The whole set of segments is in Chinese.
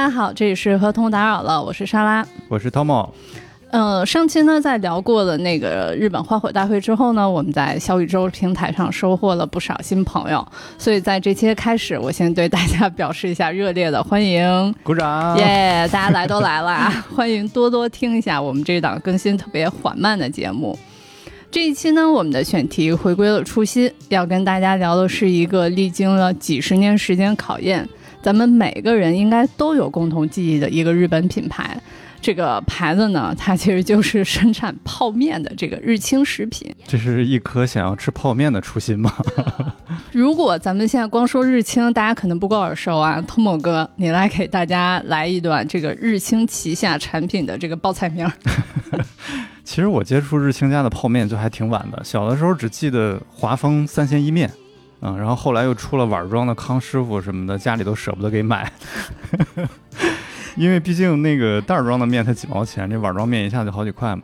大家好，这里是合同打扰了，我是莎拉，我是 Tomo。呃，上期呢，在聊过了那个日本花火大会之后呢，我们在小宇宙平台上收获了不少新朋友，所以在这期开始，我先对大家表示一下热烈的欢迎，鼓掌！耶，大家来都来了啊，欢迎多多听一下我们这档更新特别缓慢的节目。这一期呢，我们的选题回归了初心，要跟大家聊的是一个历经了几十年时间考验，咱们每个人应该都有共同记忆的一个日本品牌。这个牌子呢，它其实就是生产泡面的这个日清食品。这是一颗想要吃泡面的初心吗？如果咱们现在光说日清，大家可能不够耳熟啊。通某哥，你来给大家来一段这个日清旗下产品的这个报菜名。其实我接触日清家的泡面就还挺晚的，小的时候只记得华丰三鲜意面，嗯，然后后来又出了碗装的康师傅什么的，家里都舍不得给买。因为毕竟那个袋装的面才几毛钱，这碗装面一下就好几块嘛。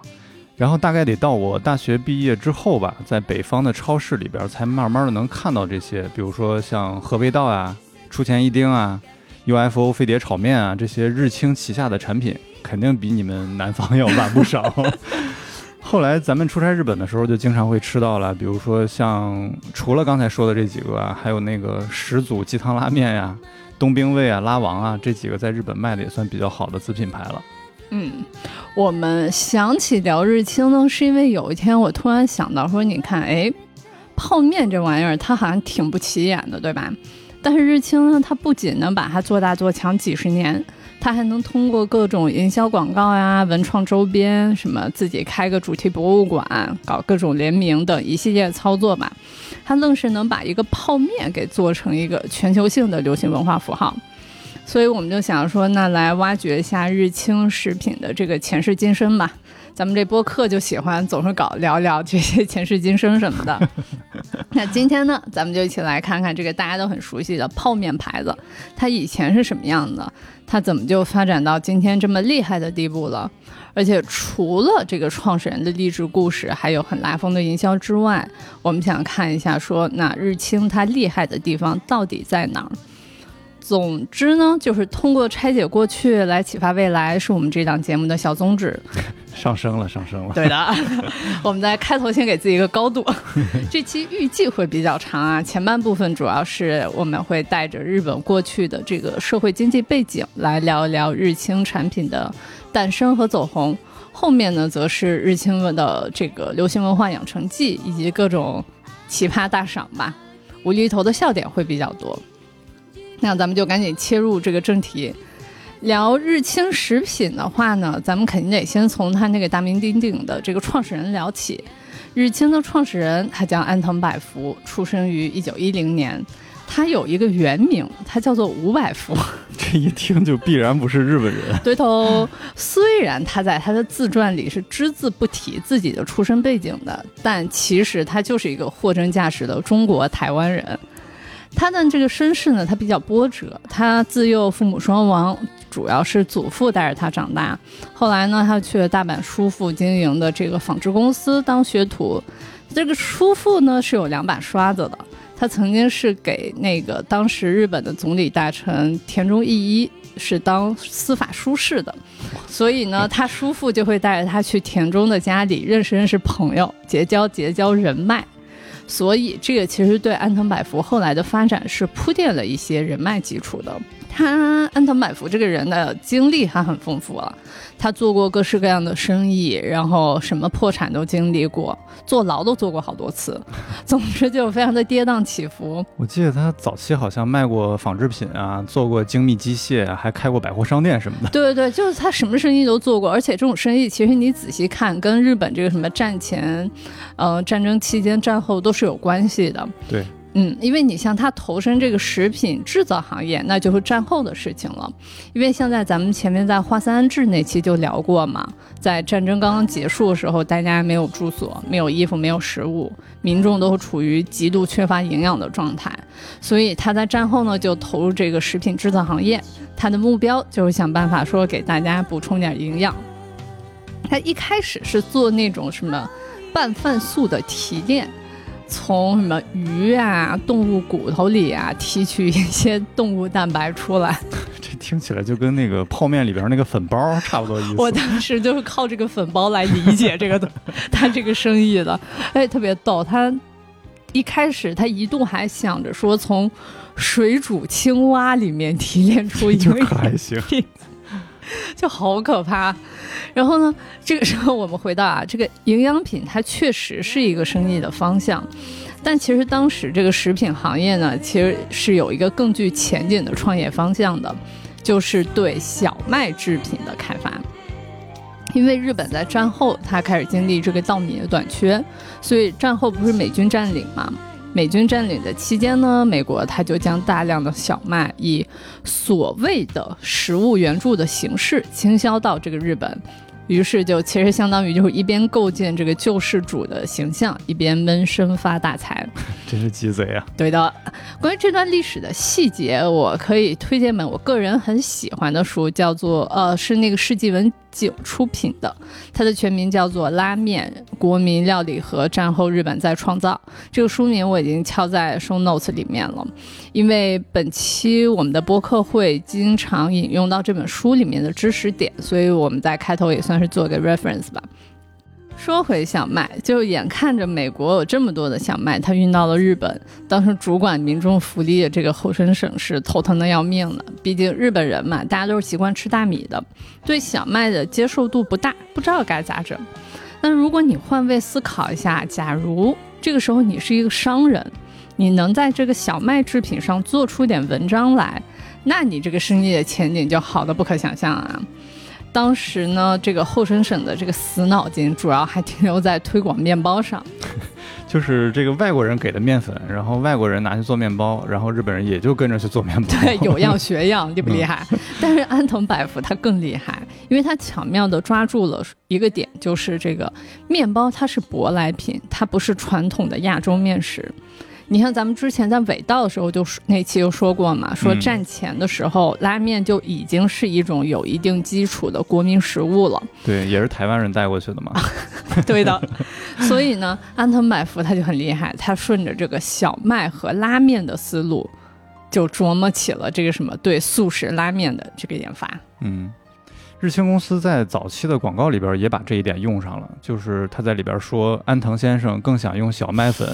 然后大概得到我大学毕业之后吧，在北方的超市里边才慢慢的能看到这些，比如说像和味道啊、出前一丁啊、UFO 飞碟炒面啊这些日清旗下的产品，肯定比你们南方要晚不少。后来咱们出差日本的时候，就经常会吃到了，比如说像除了刚才说的这几个啊，还有那个始祖鸡汤拉面呀。东兵卫啊，拉王啊，这几个在日本卖的也算比较好的子品牌了。嗯，我们想起聊日清呢，是因为有一天我突然想到说，你看，哎，泡面这玩意儿它好像挺不起眼的，对吧？但是日清呢，它不仅能把它做大做强几十年，他还能通过各种营销广告呀、文创周边，什么自己开个主题博物馆，搞各种联名等一系列操作吧。他愣是能把一个泡面给做成一个全球性的流行文化符号，所以我们就想说，那来挖掘一下日清食品的这个前世今生吧。咱们这播客就喜欢总是搞聊聊这些前世今生什么的。那今天呢，咱们就一起来看看这个大家都很熟悉的泡面牌子，它以前是什么样的？它怎么就发展到今天这么厉害的地步了？而且除了这个创始人的励志故事，还有很拉风的营销之外，我们想看一下，说那日清它厉害的地方到底在哪儿？总之呢，就是通过拆解过去来启发未来，是我们这档节目的小宗旨。上升了，上升了。对的，我们在开头先给自己一个高度。这期预计会比较长啊，前半部分主要是我们会带着日本过去的这个社会经济背景来聊一聊日清产品的诞生和走红，后面呢则是日清的这个流行文化养成记以及各种奇葩大赏吧，无厘头的笑点会比较多。那咱们就赶紧切入这个正题。聊日清食品的话呢，咱们肯定得先从他那个大名鼎鼎的这个创始人聊起。日清的创始人他叫安藤百福，出生于一九一零年。他有一个原名，他叫做吴百福。这一听就必然不是日本人。对头。虽然他在他的自传里是只字不提自己的出身背景的，但其实他就是一个货真价实的中国台湾人。他的这个身世呢，他比较波折。他自幼父母双亡。主要是祖父带着他长大，后来呢，他去了大阪叔父经营的这个纺织公司当学徒。这个叔父呢是有两把刷子的，他曾经是给那个当时日本的总理大臣田中义一是当司法书士的，所以呢，他叔父就会带着他去田中的家里认识认识朋友，结交结交人脉。所以这个其实对安藤百福后来的发展是铺垫了一些人脉基础的。他安藤百福这个人的经历还很丰富了，他做过各式各样的生意，然后什么破产都经历过，坐牢都坐过好多次，总之就非常的跌宕起伏。我记得他早期好像卖过纺织品啊，做过精密机械，还开过百货商店什么的。对对对，就是他什么生意都做过，而且这种生意其实你仔细看，跟日本这个什么战前，呃，战争期间、战后都是有关系的。对。嗯，因为你像他投身这个食品制造行业，那就是战后的事情了。因为现在咱们前面在华三安治那期就聊过嘛，在战争刚刚结束的时候，大家没有住所、没有衣服、没有食物，民众都处于极度缺乏营养的状态，所以他在战后呢就投入这个食品制造行业，他的目标就是想办法说给大家补充点营养。他一开始是做那种什么拌饭素的提炼。从什么鱼啊、动物骨头里啊提取一些动物蛋白出来。这听起来就跟那个泡面里边那个粉包差不多意思。我当时就是靠这个粉包来理解这个的，他这个生意的，哎，特别逗。他一开始他一度还想着说从水煮青蛙里面提炼出一个还行，就好可怕。然后呢，这个时候我们回到啊，这个营养品它确实是一个生意的方向，但其实当时这个食品行业呢，其实是有一个更具前景的创业方向的，就是对小麦制品的开发。因为日本在战后它开始经历这个稻米的短缺，所以战后不是美军占领嘛？美军占领的期间呢，美国它就将大量的小麦以所谓的食物援助的形式倾销到这个日本。于是就其实相当于就是一边构建这个救世主的形象，一边闷声发大财，真是鸡贼啊！对的，关于这段历史的细节，我可以推荐本我个人很喜欢的书，叫做呃是那个世纪文九出品的，它的全名叫做《拉面：国民料理和战后日本再创造》。这个书名我已经敲在 show notes 里面了，因为本期我们的播客会经常引用到这本书里面的知识点，所以我们在开头也算是做个 reference 吧。说回小麦，就眼看着美国有这么多的小麦，它运到了日本。当时主管民众福利的这个后生省是头疼的要命的，毕竟日本人嘛，大家都是习惯吃大米的，对小麦的接受度不大，不知道该咋整。那如果你换位思考一下，假如这个时候你是一个商人，你能在这个小麦制品上做出点文章来，那你这个生意的前景就好的不可想象啊。当时呢，这个后生省的这个死脑筋主要还停留在推广面包上，就是这个外国人给的面粉，然后外国人拿去做面包，然后日本人也就跟着去做面包。对，有样学样，厉不厉害？但是安藤百福他更厉害，因为他巧妙地抓住了一个点，就是这个面包它是舶来品，它不是传统的亚洲面食。你像咱们之前在尾道的时候就那期就说过嘛，说战前的时候拉面就已经是一种有一定基础的国民食物了。对，也是台湾人带过去的嘛。对的，所以呢，安藤百福他就很厉害，他顺着这个小麦和拉面的思路，就琢磨起了这个什么对速食拉面的这个研发。嗯。日清公司在早期的广告里边也把这一点用上了，就是他在里边说安藤先生更想用小麦粉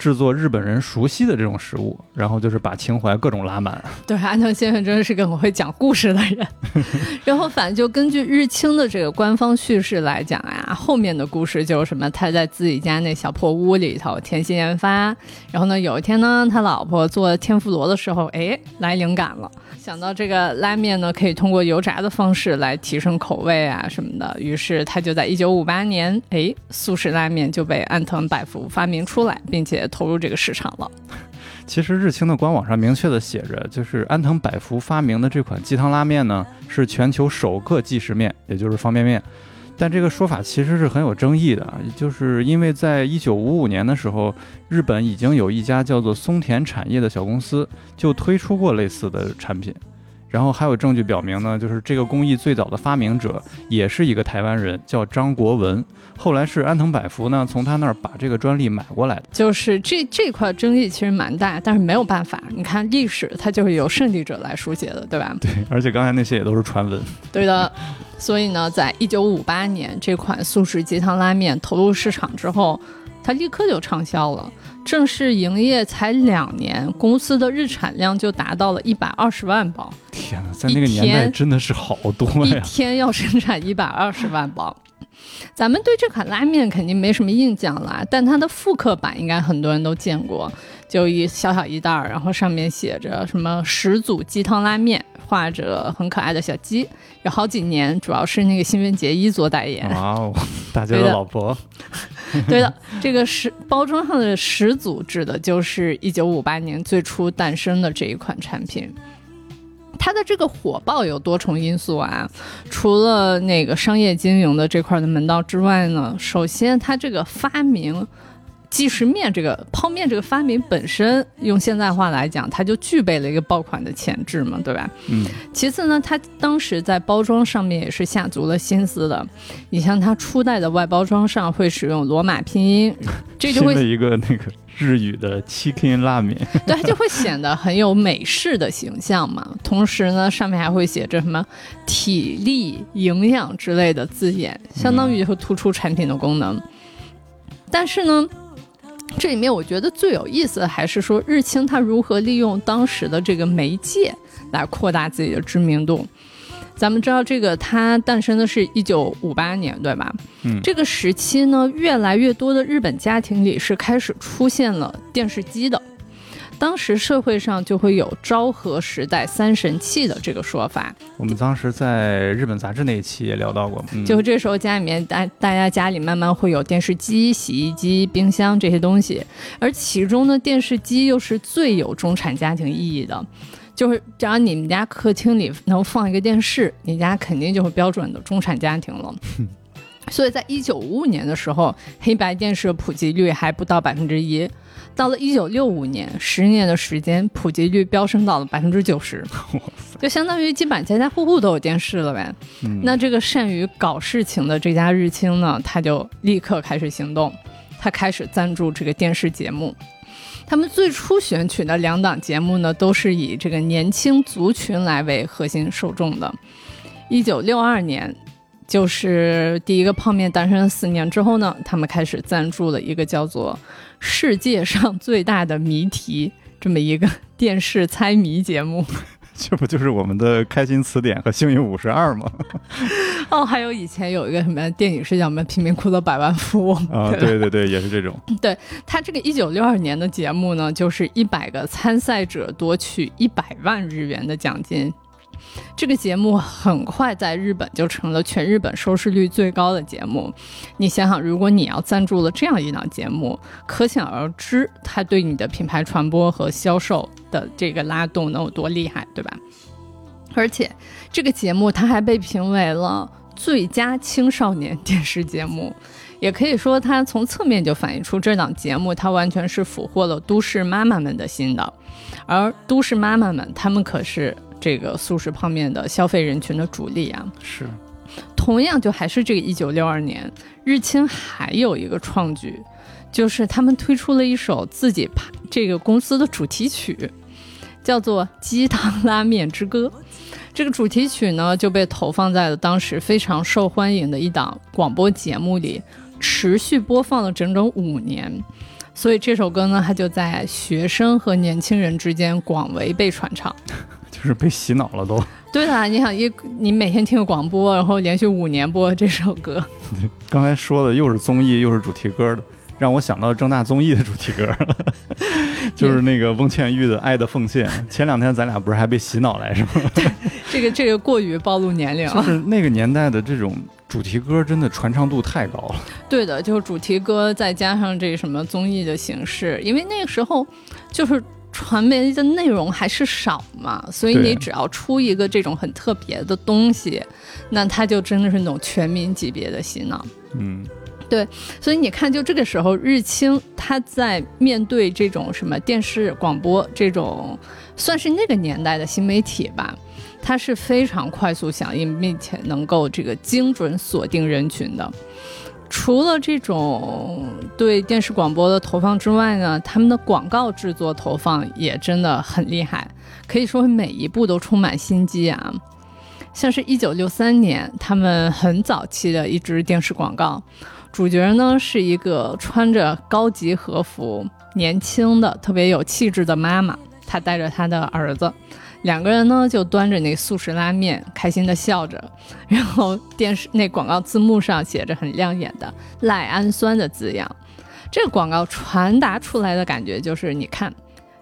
制作日本人熟悉的这种食物，然后就是把情怀各种拉满。对，安藤先生真的是个很会讲故事的人。然后反正就根据日清的这个官方叙事来讲呀，后面的故事就是什么，他在自己家那小破屋里头潜心研发，然后呢有一天呢，他老婆做天妇罗的时候，哎，来灵感了。想到这个拉面呢，可以通过油炸的方式来提升口味啊什么的，于是他就在一九五八年，哎，速食拉面就被安藤百福发明出来，并且投入这个市场了。其实日清的官网上明确的写着，就是安藤百福发明的这款鸡汤拉面呢，是全球首个即食面，也就是方便面。但这个说法其实是很有争议的，就是因为在一九五五年的时候，日本已经有一家叫做松田产业的小公司就推出过类似的产品，然后还有证据表明呢，就是这个工艺最早的发明者也是一个台湾人，叫张国文。后来是安藤百福呢从他那儿把这个专利买过来的。就是这这块争议其实蛮大，但是没有办法，你看历史它就是由胜利者来书写的，对吧？对，而且刚才那些也都是传闻。对的。所以呢，在一九五八年，这款速食鸡汤拉面投入市场之后，它立刻就畅销了。正式营业才两年，公司的日产量就达到了一百二十万包。天哪，在那个年代真的是好多呀！一天要生产一百二十万包。咱们对这款拉面肯定没什么印象了，但它的复刻版应该很多人都见过，就一小小一袋儿，然后上面写着什么始祖鸡汤拉面。画着很可爱的小鸡，有好几年，主要是那个新垣结衣做代言。哇哦，大家的老婆。对的，这个十包装上的始祖，指的就是一九五八年最初诞生的这一款产品。它的这个火爆有多重因素啊，除了那个商业经营的这块的门道之外呢，首先它这个发明。即食面这个泡面这个发明本身，用现代话来讲，它就具备了一个爆款的潜质嘛，对吧？嗯，其次呢，它当时在包装上面也是下足了心思的。你像它初代的外包装上会使用罗马拼音，这就会一个那个日语的 chicken 拉面，对，它就会显得很有美式的形象嘛。同时呢，上面还会写着什么体力、营养之类的字眼，相当于就会突出产品的功能。但是呢，这里面我觉得最有意思的还是说日清它如何利用当时的这个媒介来扩大自己的知名度。咱们知道这个它诞生的是一九五八年，对吧？嗯这个时期呢，越来越多的日本家庭里是开始出现了电视机的。当时社会上就会有昭和时代三神器的这个说法，我们当时在日本杂志那一期也聊到过，嗯、就这时候家里面大大家家里慢慢会有电视机、洗衣机、冰箱这些东西，而其中呢，电视机又是最有中产家庭意义的。就是只要你们家客厅里能放一个电视，你家肯定就是标准的中产家庭了。所以在一九五五年的时候，黑白电视普及率还不到百分之一，到了一九六五年，十年的时间，普及率飙升到了百分之九十，就相当于基本家家户户都有电视了呗。嗯那这个善于搞事情的这家日清呢，他就立刻开始行动，他开始赞助这个电视节目。他们最初选取的两档节目呢，都是以这个年轻族群来为核心受众的。一九六二年，就是第一个泡面诞生四年之后呢，他们开始赞助了一个叫做《世界上最大的谜题》这么一个电视猜谜节目。这不就是我们的开心词典和幸运五十二吗？哦，还有以前有一个什么电影是叫什么《贫民窟的百万富翁》啊，对对对，也是这种。对他这个一九六二年的节目呢，就是一百个参赛者夺取一百万日元的奖金。这个节目很快在日本就成了全日本收视率最高的节目。你想想，如果你要赞助了这样一档节目，可想而知它对你的品牌传播和销售的这个拉动能有多厉害，对吧？而且这个节目它还被评为了最佳青少年电视节目。也可以说，它从侧面就反映出这档节目，它完全是俘获了都市妈妈们的心的。而都市妈妈们，她们可是这个速食泡面的消费人群的主力啊。是，同样，就还是这个一九六二年，日清还有一个创举，就是他们推出了一首自己这个公司的主题曲，叫做《鸡汤拉面之歌》。这个主题曲呢，就被投放在了当时非常受欢迎的一档广播节目里，持续播放了整整五年。所以这首歌呢，它就在学生和年轻人之间广为被传唱。就是被洗脑了都。对的，你想一你每天听个广播，然后连续五年播这首歌，刚才说的又是综艺又是主题歌的，让我想到正大综艺的主题歌了，就是那个翁倩玉的《爱的奉献》。前两天咱俩不是还被洗脑来着吗？这个这个过于暴露年龄了。就是那个年代的这种主题歌，真的传唱度太高了。对的，就是主题歌再加上这什么综艺的形式，因为那个时候就是传媒的内容还是少嘛，所以你只要出一个这种很特别的东西，那它就真的是那种全民级别的洗脑。嗯，对所以你看，就这个时候，日清他在面对这种什么电视广播这种，算是那个年代的新媒体吧，它是非常快速响应，并且能够这个精准锁定人群的。除了这种对电视广播的投放之外呢，他们的广告制作投放也真的很厉害，可以说每一步都充满心机啊。像是一九六三年，他们很早期的一支电视广告，主角呢是一个穿着高级和服、年轻的、特别有气质的妈妈，她带着她的儿子，两个人呢就端着那速食拉面，开心的笑着。然后电视那广告字幕上写着很亮眼的“ 赖氨酸”的字样。这个广告传达出来的感觉就是，你看，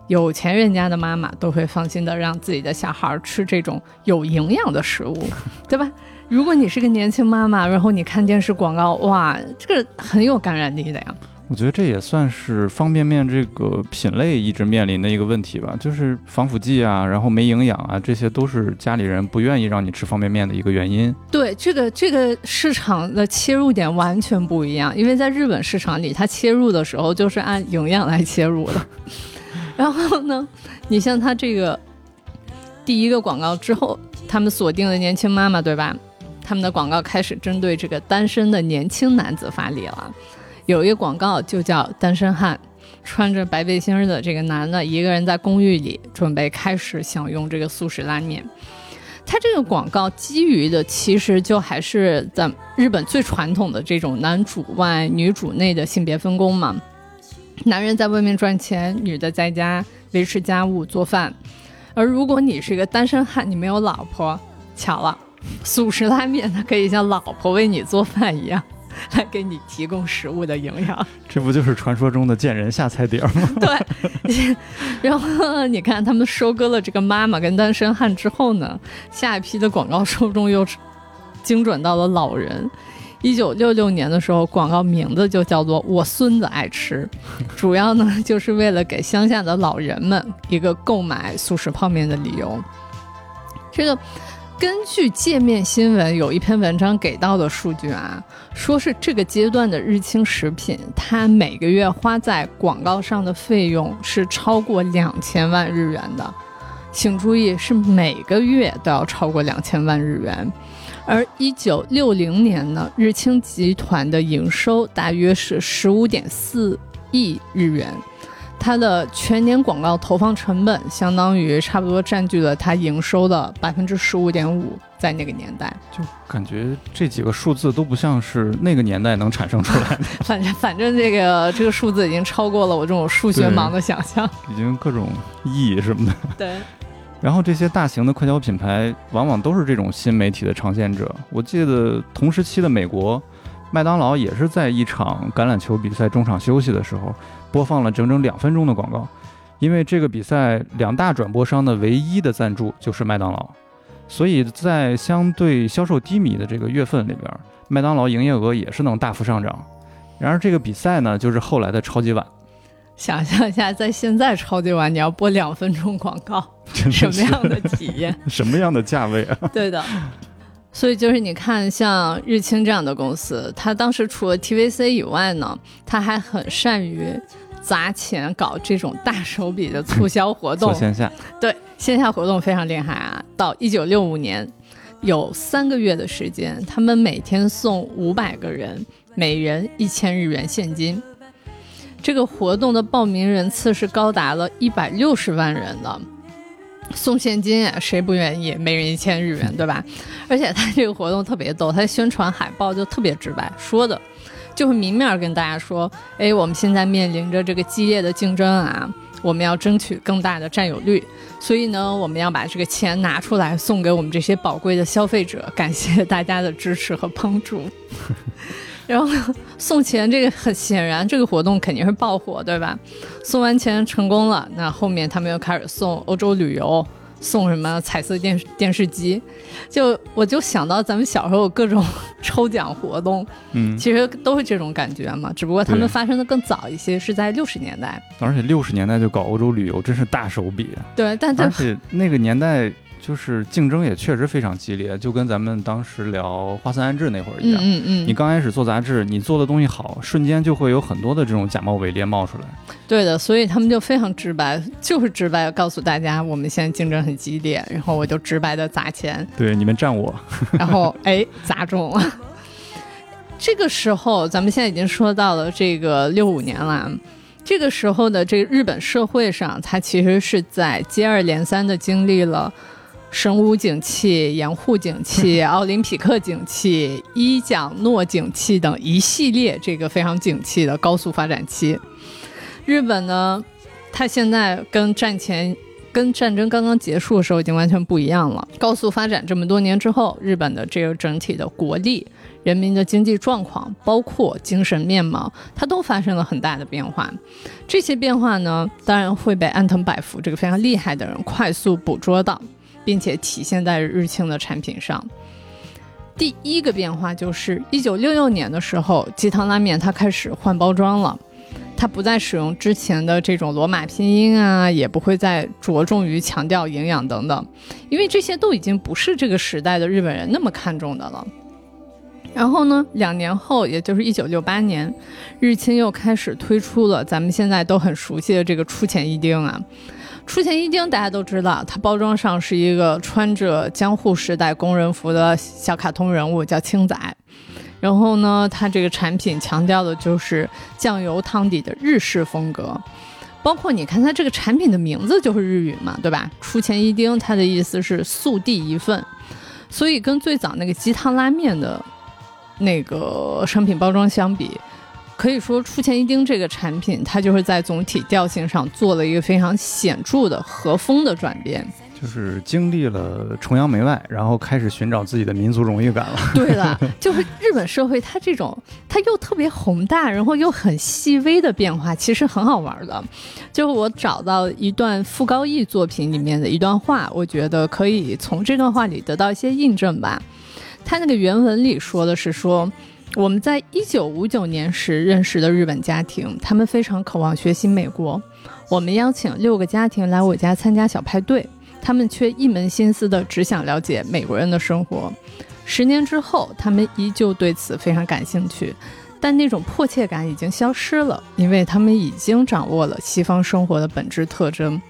有钱人家的妈妈都会放心的让自己的小孩吃这种有营养的食物，对吧？如果你是个年轻妈妈，然后你看电视广告，哇，这个很有感染力的呀。我觉得这也算是方便面这个品类一直面临的一个问题吧，就是防腐剂啊，然后没营养啊，这些都是家里人不愿意让你吃方便面的一个原因。对，这个这个市场的切入点完全不一样，因为在日本市场里，它切入的时候就是按营养来切入的。然后呢，你像它这个第一个广告之后，他们锁定的年轻妈妈，对吧？他们的广告开始针对这个单身的年轻男子发力了。有一个广告就叫“单身汉”，穿着白背心的这个男的，一个人在公寓里准备开始享用这个速食拉面。他这个广告基于的其实就还是在日本最传统的这种男主外女主内的性别分工嘛，男人在外面赚钱，女的在家维持家务做饭。而如果你是一个单身汉，你没有老婆，巧了，速食拉面它可以像老婆为你做饭一样。来给你提供食物的营养，这不就是传说中的见人下菜碟吗？对。然后你看，他们收割了这个妈妈跟单身汉之后呢，下一批的广告受众又精准到了老人。一九六六年的时候，广告名字就叫做“我孙子爱吃”，主要呢就是为了给乡下的老人们一个购买速食泡面的理由。这个。根据界面新闻有一篇文章给到的数据啊，说是这个阶段的日清食品，它每个月花在广告上的费用是超过两千万日元的，请注意是每个月都要超过两千万日元。而一九六零年呢，日清集团的营收大约是十五点四亿日元。它的全年广告投放成本相当于差不多占据了它营收的百分之十五点五，在那个年代，就感觉这几个数字都不像是那个年代能产生出来的。反正反正这个这个数字已经超过了我这种数学盲的想象，已经各种亿什么的。对。然后这些大型的快消品牌往往都是这种新媒体的尝鲜者。我记得同时期的美国，麦当劳也是在一场橄榄球比赛中场休息的时候。播放了整整两分钟的广告，因为这个比赛两大转播商的唯一的赞助就是麦当劳，所以在相对销售低迷的这个月份里边，麦当劳营业额也是能大幅上涨。然而这个比赛呢，就是后来的超级碗。想象一下，在现在超级碗你要播两分钟广告，什么样的体验？什么样的价位啊？对的。所以就是你看，像日清这样的公司，它当时除了 TVC 以外呢，它还很善于砸钱搞这种大手笔的促销活动。线下对线下活动非常厉害啊！到一九六五年，有三个月的时间，他们每天送五百个人，每人一千日元现金。这个活动的报名人次是高达了一百六十万人的。送现金啊，谁不愿意？每人一千日元，对吧？而且他这个活动特别逗，他宣传海报就特别直白，说的就会明面跟大家说：哎，我们现在面临着这个激烈的竞争啊，我们要争取更大的占有率，所以呢，我们要把这个钱拿出来送给我们这些宝贵的消费者，感谢大家的支持和帮助。然后送钱，这个很显然，这个活动肯定是爆火，对吧？送完钱成功了，那后面他们又开始送欧洲旅游，送什么彩色电视电视机，就我就想到咱们小时候各种 抽奖活动，嗯，其实都是这种感觉嘛，只不过他们发生的更早一些，是在六十年代。而且六十年代就搞欧洲旅游，真是大手笔。对，但而且那个年代。就是竞争也确实非常激烈，就跟咱们当时聊花森安治那会儿一样。嗯嗯。你刚开始做杂志，你做的东西好，瞬间就会有很多的这种假冒伪劣冒出来。对的，所以他们就非常直白，就是直白告诉大家，我们现在竞争很激烈，然后我就直白的砸钱。对，你们占我。然后哎，砸中了。这个时候，咱们现在已经说到了这个六五年了。这个时候的这个日本社会上，它其实是在接二连三的经历了。神武景气、盐户景气、奥林匹克景气、伊奖诺景气等一系列这个非常景气的高速发展期。日本呢，它现在跟战前、跟战争刚刚结束的时候已经完全不一样了。高速发展这么多年之后，日本的这个整体的国力、人民的经济状况，包括精神面貌，它都发生了很大的变化。这些变化呢，当然会被安藤百福这个非常厉害的人快速捕捉到。并且体现在日清的产品上。第一个变化就是一九六六年的时候，鸡汤拉面它开始换包装了。它不再使用之前的这种罗马拼音啊，也不会再着重于强调营养等等，因为这些都已经不是这个时代的日本人那么看重的了。然后呢，两年后，也就是一九六八年，日清又开始推出了咱们现在都很熟悉的这个出前一丁啊。出前一丁大家都知道，它包装上是一个穿着江户时代工人服的小卡通人物，叫青仔。然后呢，它这个产品强调的就是酱油汤底的日式风格，包括你看它这个产品的名字就是日语嘛，对吧？出前一丁，它的意思是速递一份，所以跟最早那个鸡汤拉面的那个商品包装相比，可以说出前一丁这个产品，它就是在总体调性上做了一个非常显著的和风的转变。就是经历了崇洋媚外，然后开始寻找自己的民族荣誉感了。对了，就是日本社会，它这种它又特别宏大，然后又很细微的变化，其实很好玩的。就我找到一段傅高义作品里面的一段话，我觉得可以从这段话里得到一些印证吧。他那个原文里说的是说，我们在一九五九年时认识的日本家庭，他们非常渴望学习美国。我们邀请六个家庭来我家参加小派对。他们却一门心思的只想了解美国人的生活。十年之后，他们依旧对此非常感兴趣，但那种迫切感已经消失了，因为他们已经掌握了西方生活的本质特征。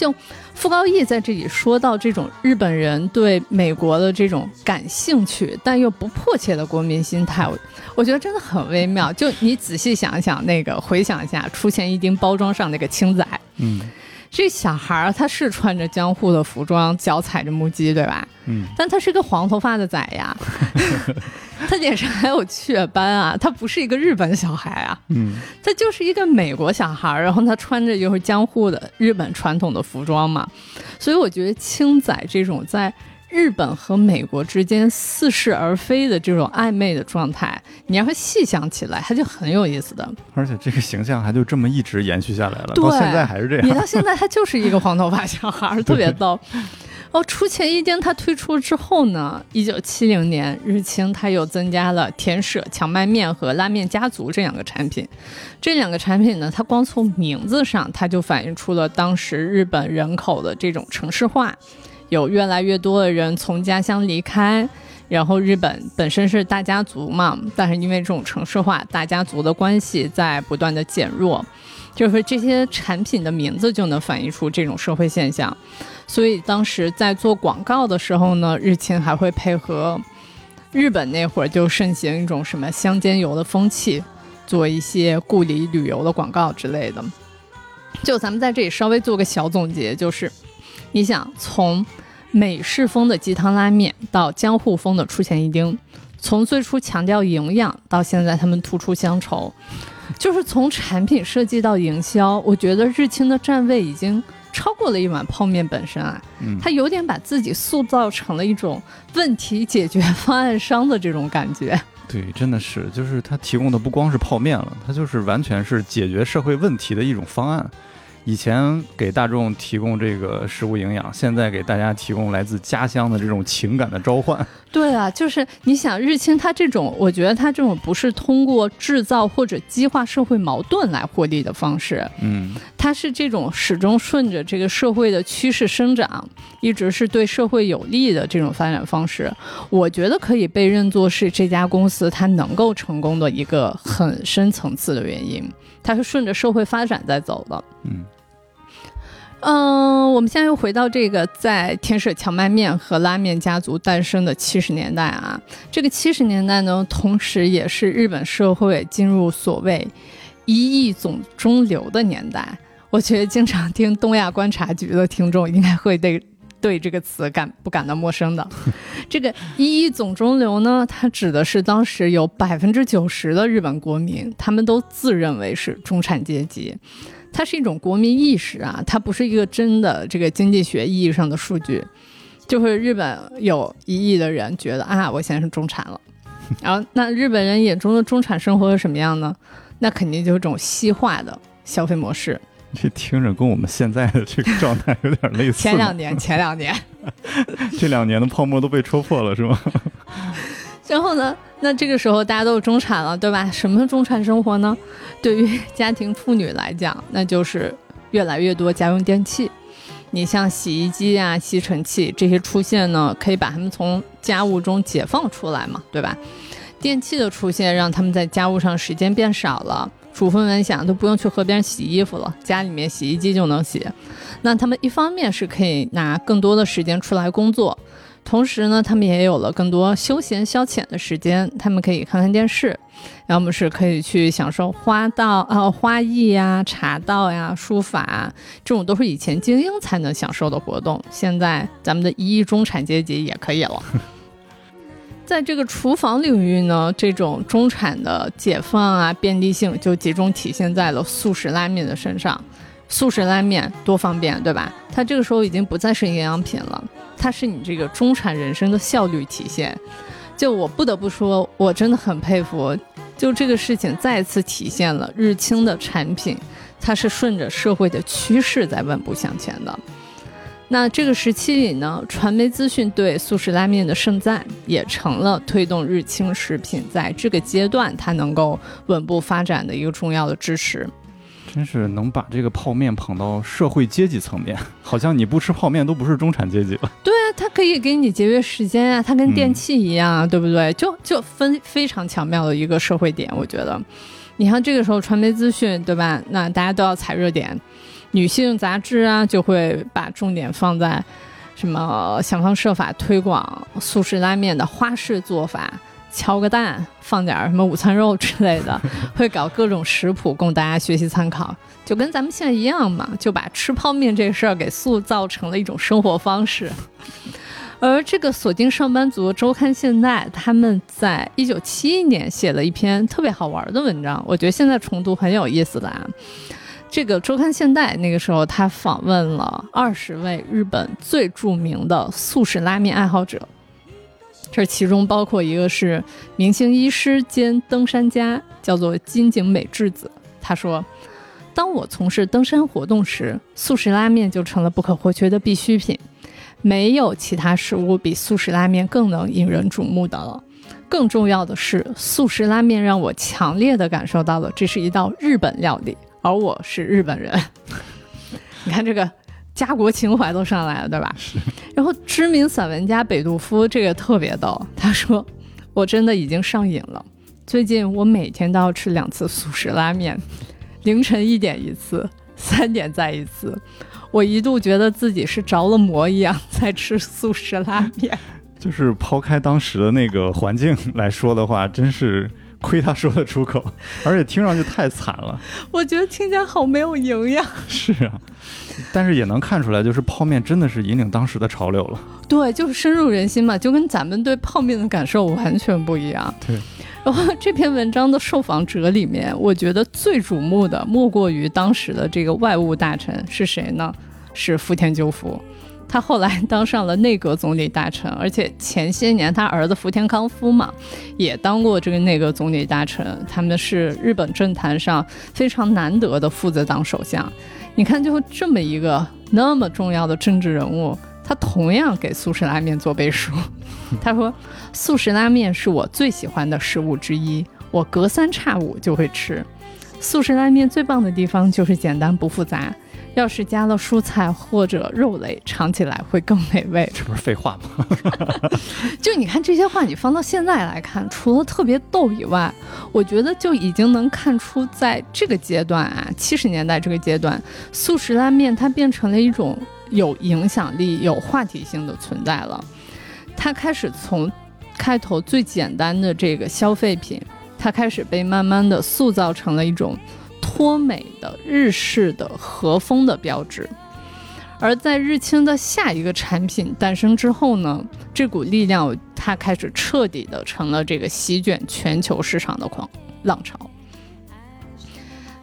就傅高义在这里说到这种日本人对美国的这种感兴趣但又不迫切的国民心态，我我觉得真的很微妙。就你仔细想想，那个回想一下出现一丁包装上那个青仔，嗯。这小孩儿他是穿着江户的服装，脚踩着木屐，对吧？嗯。但他是个黄头发的仔呀，他脸上还有雀斑啊，他不是一个日本小孩啊，嗯，他就是一个美国小孩儿，然后他穿着就是江户的日本传统的服装嘛，所以我觉得青仔这种在。日本和美国之间似是而非的这种暧昧的状态，你要是细想起来，它就很有意思的。而且这个形象还就这么一直延续下来了，到现在还是这样。你到现在他就是一个黄头发小孩，特别逗。哦，出前一丁它推出之后呢，一九七零年日清它又增加了田舍荞麦面和拉面家族这两个产品。这两个产品呢，它光从名字上，它就反映出了当时日本人口的这种城市化。有越来越多的人从家乡离开，然后日本本身是大家族嘛，但是因为这种城市化，大家族的关系在不断的减弱，就是这些产品的名字就能反映出这种社会现象。所以当时在做广告的时候呢，日清还会配合日本那会儿就盛行一种什么乡间游的风气，做一些故里旅游的广告之类的。就咱们在这里稍微做个小总结，就是。你想从美式风的鸡汤拉面到江户风的出前一丁，从最初强调营养到现在他们突出乡愁，就是从产品设计到营销，我觉得日清的站位已经超过了一碗泡面本身啊，他有点把自己塑造成了一种问题解决方案商的这种感觉。对，真的是，就是他提供的不光是泡面了，他就是完全是解决社会问题的一种方案。以前给大众提供这个食物营养，现在给大家提供来自家乡的这种情感的召唤。对啊，就是你想日清它这种，我觉得它这种不是通过制造或者激化社会矛盾来获利的方式，嗯，它是这种始终顺着这个社会的趋势生长，一直是对社会有利的这种发展方式。我觉得可以被认作是这家公司它能够成功的一个很深层次的原因。它是顺着社会发展在走的，嗯，嗯，我们现在又回到这个在天使荞麦面和拉面家族诞生的七十年代啊，这个七十年代呢，同时也是日本社会进入所谓一亿总中流的年代。我觉得经常听东亚观察局的听众应该会对。对这个词感不感到陌生的，这个一亿总中流呢，它指的是当时有百分之九十的日本国民，他们都自认为是中产阶级，它是一种国民意识啊，它不是一个真的这个经济学意义上的数据，就是日本有一亿的人觉得啊，我现在是中产了，然后那日本人眼中的中产生活是什么样呢？那肯定就是这种西化的消费模式。这听着跟我们现在的这个状态有点类似。前两年，前两年，这两年的泡沫都被戳破了，是吗？然后呢，那这个时候大家都是中产了，对吧？什么中产生活呢？对于家庭妇女来讲，那就是越来越多家用电器。你像洗衣机啊、吸尘器这些出现呢，可以把他们从家务中解放出来嘛，对吧？电器的出现让他们在家务上时间变少了，主妇们想都不用去河边洗衣服了，家里面洗衣机就能洗。那他们一方面是可以拿更多的时间出来工作。同时呢，他们也有了更多休闲消遣的时间，他们可以看看电视，要么是可以去享受花道啊、花艺呀、茶道呀、书法，这种都是以前精英才能享受的活动，现在咱们的一亿中产阶级也可以了。在这个厨房领域呢，这种中产的解放啊、便利性就集中体现在了速食拉面的身上。速食拉面多方便，对吧？它这个时候已经不再是营养品了，它是你这个中产人生的效率体现。就我不得不说，我真的很佩服。就这个事情再次体现了日清的产品，它是顺着社会的趋势在稳步向前的。那这个时期里呢，传媒资讯对速食拉面的盛赞，也成了推动日清食品在这个阶段它能够稳步发展的一个重要的支持。真是能把这个泡面捧到社会阶级层面，好像你不吃泡面都不是中产阶级了。对啊，它可以给你节约时间啊，它跟电器一样啊，对不对？就就分非常巧妙的一个社会点，我觉得。你看这个时候传媒资讯，对吧？那大家都要踩热点，女性杂志啊就会把重点放在什么想方设法推广速食拉面的花式做法。敲个蛋，放点什么午餐肉之类的，会搞各种食谱供大家学习参考，就跟咱们现在一样嘛，就把吃泡面这事儿给塑造成了一种生活方式。而这个锁定上班族周刊现代，他们在一九七一年写了一篇特别好玩的文章，我觉得现在重读很有意思的啊。这个周刊现代那个时候，他访问了二十位日本最著名的素食拉面爱好者。这其中包括一个是明星医师兼登山家，叫做金井美智子。他说：“当我从事登山活动时，素食拉面就成了不可或缺的必需品。没有其他食物比素食拉面更能引人瞩目的了。更重要的是，素食拉面让我强烈的感受到了这是一道日本料理，而我是日本人。你看这个。”家国情怀都上来了，对吧？是 然后知名散文家北杜夫这个特别逗，他说：“我真的已经上瘾了。最近我每天都要吃两次素食拉面，凌晨一点一次，三点再一次。我一度觉得自己是着了魔一样在吃素食拉面。就是抛开当时的那个环境来说的话，真是亏他说得出口，而且听上去太惨了。我觉得听起来好没有营养。是啊。”但是也能看出来，就是泡面真的是引领当时的潮流了。对，就是深入人心嘛，就跟咱们对泡面的感受完全不一样。对。然后这篇文章的受访者里面，我觉得最瞩目的莫过于当时的这个外务大臣是谁呢？是福田赳夫。他后来当上了内阁总理大臣，而且前些年他儿子福田康夫嘛，也当过这个内阁总理大臣。他们是日本政坛上非常难得的父子党首相。你看，就这么一个那么重要的政治人物，他同样给速食拉面做背书。他说：“速食拉面是我最喜欢的食物之一，我隔三差五就会吃。速食拉面最棒的地方就是简单不复杂。”要是加了蔬菜或者肉类，尝起来会更美味。这不是废话吗？就你看这些话，你放到现在来看，除了特别逗以外，我觉得就已经能看出，在这个阶段啊，七十年代这个阶段，速食拉面它变成了一种有影响力、有话题性的存在了。它开始从开头最简单的这个消费品，它开始被慢慢的塑造成了一种。脱美的日式的和风的标志，而在日清的下一个产品诞生之后呢，这股力量它开始彻底的成了这个席卷全球市场的狂浪潮。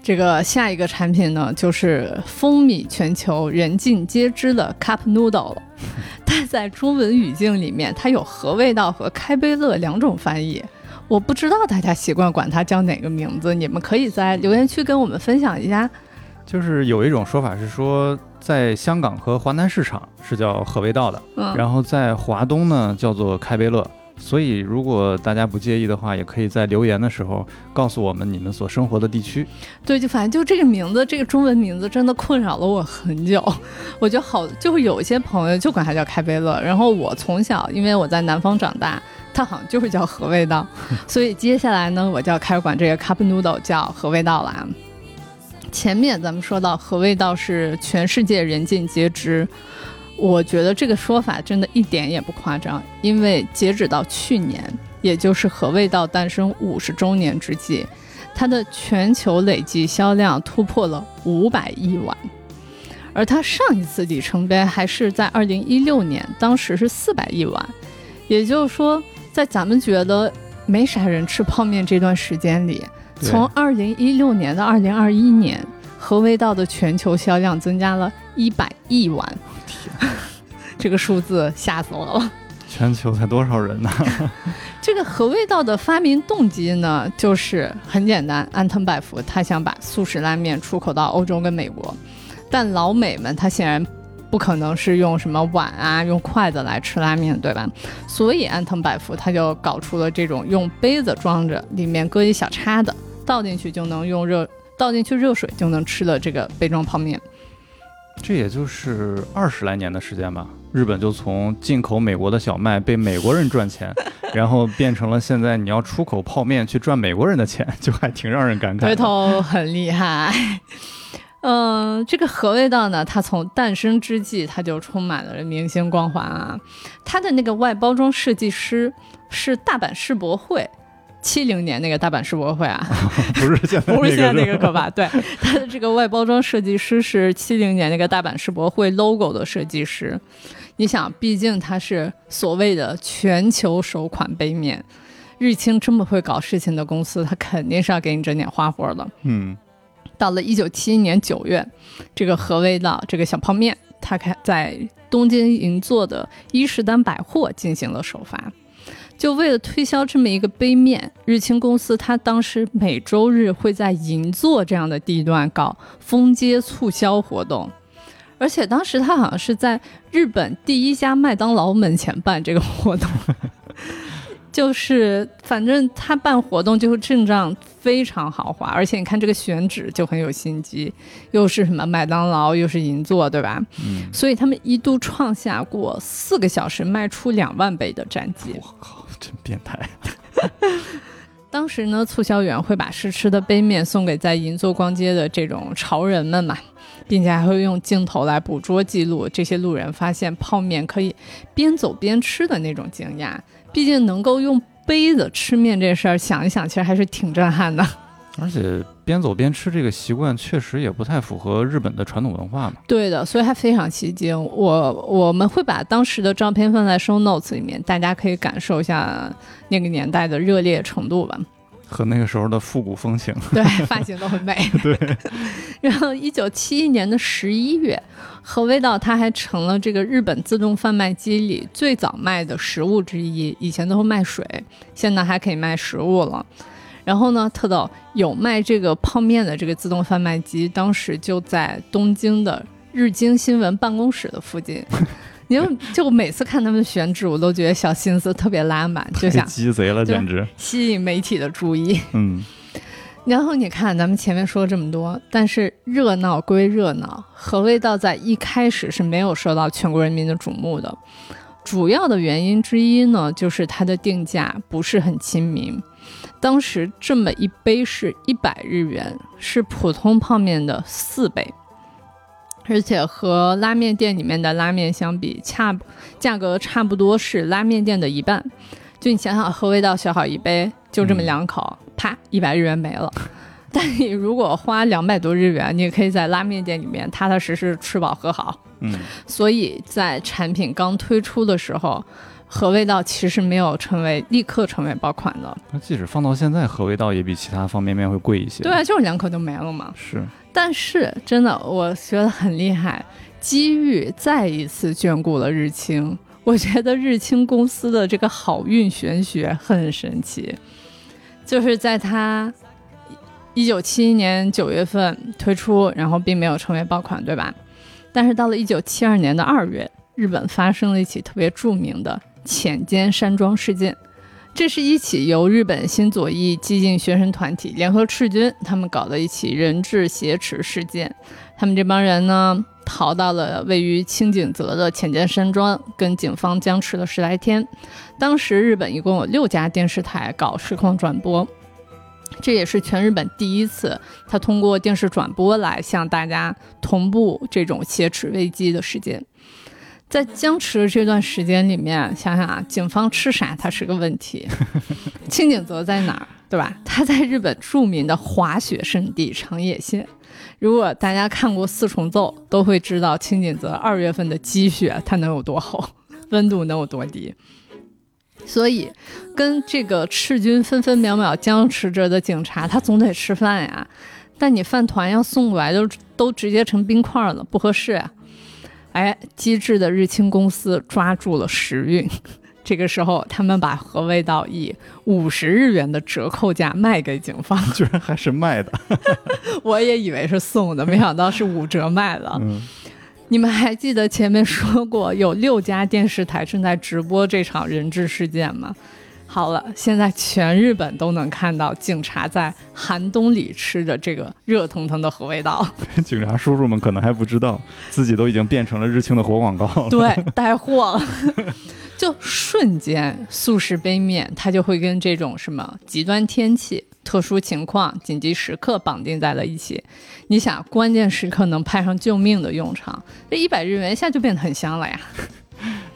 这个下一个产品呢，就是风靡全球、人尽皆知的 Cup Noodle 了。但在中文语境里面，它有和味道和开杯乐两种翻译。我不知道大家习惯管它叫哪个名字，你们可以在留言区跟我们分享一下。就是有一种说法是说，在香港和华南市场是叫和味道的，嗯，然后在华东呢叫做开杯乐，所以如果大家不介意的话，也可以在留言的时候告诉我们你们所生活的地区。对，就反正就这个名字，这个中文名字真的困扰了我很久。我觉得好，就有一些朋友就管它叫开贝乐，然后我从小因为我在南方长大，它好像就是叫和味道，所以接下来呢，我就要开始管这个 cup noodle 叫和味道了。前面咱们说到和味道是全世界人尽皆知，我觉得这个说法真的一点也不夸张，因为截止到去年，也就是和味道诞生五十周年之际，它的全球累计销量突破了五百亿碗，而它上一次里程碑还是在二零一六年，当时是四百亿碗，也就是说，在咱们觉得没啥人吃泡面这段时间里。从二零一六年到二零二一年，和味道的全球销量增加了一百亿碗，天，这个数字吓死我了。全球才多少人呢？这个和味道的发明动机呢，就是很简单，安藤百福他想把速食拉面出口到欧洲跟美国，但老美们他显然。不可能是用什么碗啊，用筷子来吃拉面，对吧？所以安藤百福他就搞出了这种用杯子装着，里面搁一小叉子，倒进去就能用热倒进去热水就能吃的这个杯装泡面。这也就是二十来年的时间吧，日本就从进口美国的小麦被美国人赚钱，然后变成了现在你要出口泡面去赚美国人的钱，就还挺让人感慨。回头很厉害。嗯，这个和味道呢，它从诞生之际，它就充满了明星光环啊。它的那个外包装设计师是大阪世博会，七零年那个大阪世博会啊，不是现在不是现在那个可吧？对，它的这个外包装设计师是七零年那个大阪世博会 logo 的设计师。你想，毕竟它是所谓的全球首款杯面，日清这么会搞事情的公司，它肯定是要给你整点花活的。嗯。到了一九七一年九月，这个和味道这个小泡面，它开在东京银座的伊势丹百货进行了首发。就为了推销这么一个杯面，日清公司它当时每周日会在银座这样的地段搞封街促销活动，而且当时他好像是在日本第一家麦当劳门前办这个活动。就是，反正他办活动就是阵仗非常豪华，而且你看这个选址就很有心机，又是什么麦当劳，又是银座，对吧？嗯。所以他们一度创下过四个小时卖出两万杯的战绩。我靠，真变态！当时呢，促销员会把试吃的杯面送给在银座逛街的这种潮人们嘛，并且还会用镜头来捕捉记录这些路人发现泡面可以边走边吃的那种惊讶。毕竟能够用杯子吃面这事儿，想一想，其实还是挺震撼的。而且边走边吃这个习惯，确实也不太符合日本的传统文化嘛。对的，所以还非常吸睛。我我们会把当时的照片放在 show notes 里面，大家可以感受一下那个年代的热烈程度吧。和那个时候的复古风情，对，发型都很美。对，然后一九七一年的十一月，和味道它还成了这个日本自动贩卖机里最早卖的食物之一。以前都是卖水，现在还可以卖食物了。然后呢，特逗，有卖这个泡面的这个自动贩卖机，当时就在东京的日经新闻办公室的附近。你就就每次看他们的选址，我都觉得小心思特别拉满，就想鸡贼了，简直吸引媒体的注意。嗯，然后你看，咱们前面说了这么多，但是热闹归热闹，何味道在一开始是没有受到全国人民的瞩目的。主要的原因之一呢，就是它的定价不是很亲民。当时这么一杯是一百日元，是普通泡面的四倍。而且和拉面店里面的拉面相比，差价格差不多是拉面店的一半。就你想想，喝味道小好一杯，就这么两口，啪，一百日元没了。但你如果花两百多日元，你也可以在拉面店里面踏踏实实吃饱喝好。嗯，所以在产品刚推出的时候，和味道其实没有成为立刻成为爆款的。那即使放到现在，和味道也比其他方便面会贵一些。对啊，就是两口就没了嘛。是。但是真的，我觉得很厉害，机遇再一次眷顾了日清。我觉得日清公司的这个好运玄学很神奇，就是在它一九七一年九月份推出，然后并没有成为爆款，对吧？但是到了一九七二年的二月，日本发生了一起特别著名的浅间山庄事件，这是一起由日本新左翼激进学生团体联合赤军他们搞的一起人质挟持事件。他们这帮人呢，逃到了位于清景泽的浅间山庄，跟警方僵持了十来天。当时日本一共有六家电视台搞实况转播，这也是全日本第一次，他通过电视转播来向大家同步这种挟持危机的事件。在僵持的这段时间里面，想想啊，警方吃啥？它是个问题。清景泽在哪儿？对吧？他在日本著名的滑雪圣地长野县。如果大家看过四重奏，都会知道清景泽二月份的积雪它能有多厚，温度能有多低。所以，跟这个赤军分分秒秒僵持着的警察，他总得吃饭呀。但你饭团要送过来，都都直接成冰块了，不合适呀。哎，机智的日清公司抓住了时运，这个时候他们把和味道以五十日元的折扣价卖给警方，居然还是卖的，我也以为是送的，没想到是五折卖了。你们还记得前面说过有六家电视台正在直播这场人质事件吗？好了，现在全日本都能看到警察在寒冬里吃着这个热腾腾的和味道。警察叔叔们可能还不知道，自己都已经变成了日清的活广告。对，带货了，就瞬间速食杯面，它就会跟这种什么极端天气、特殊情况、紧急时刻绑定在了一起。你想，关键时刻能派上救命的用场，这一百日元一下就变得很香了呀。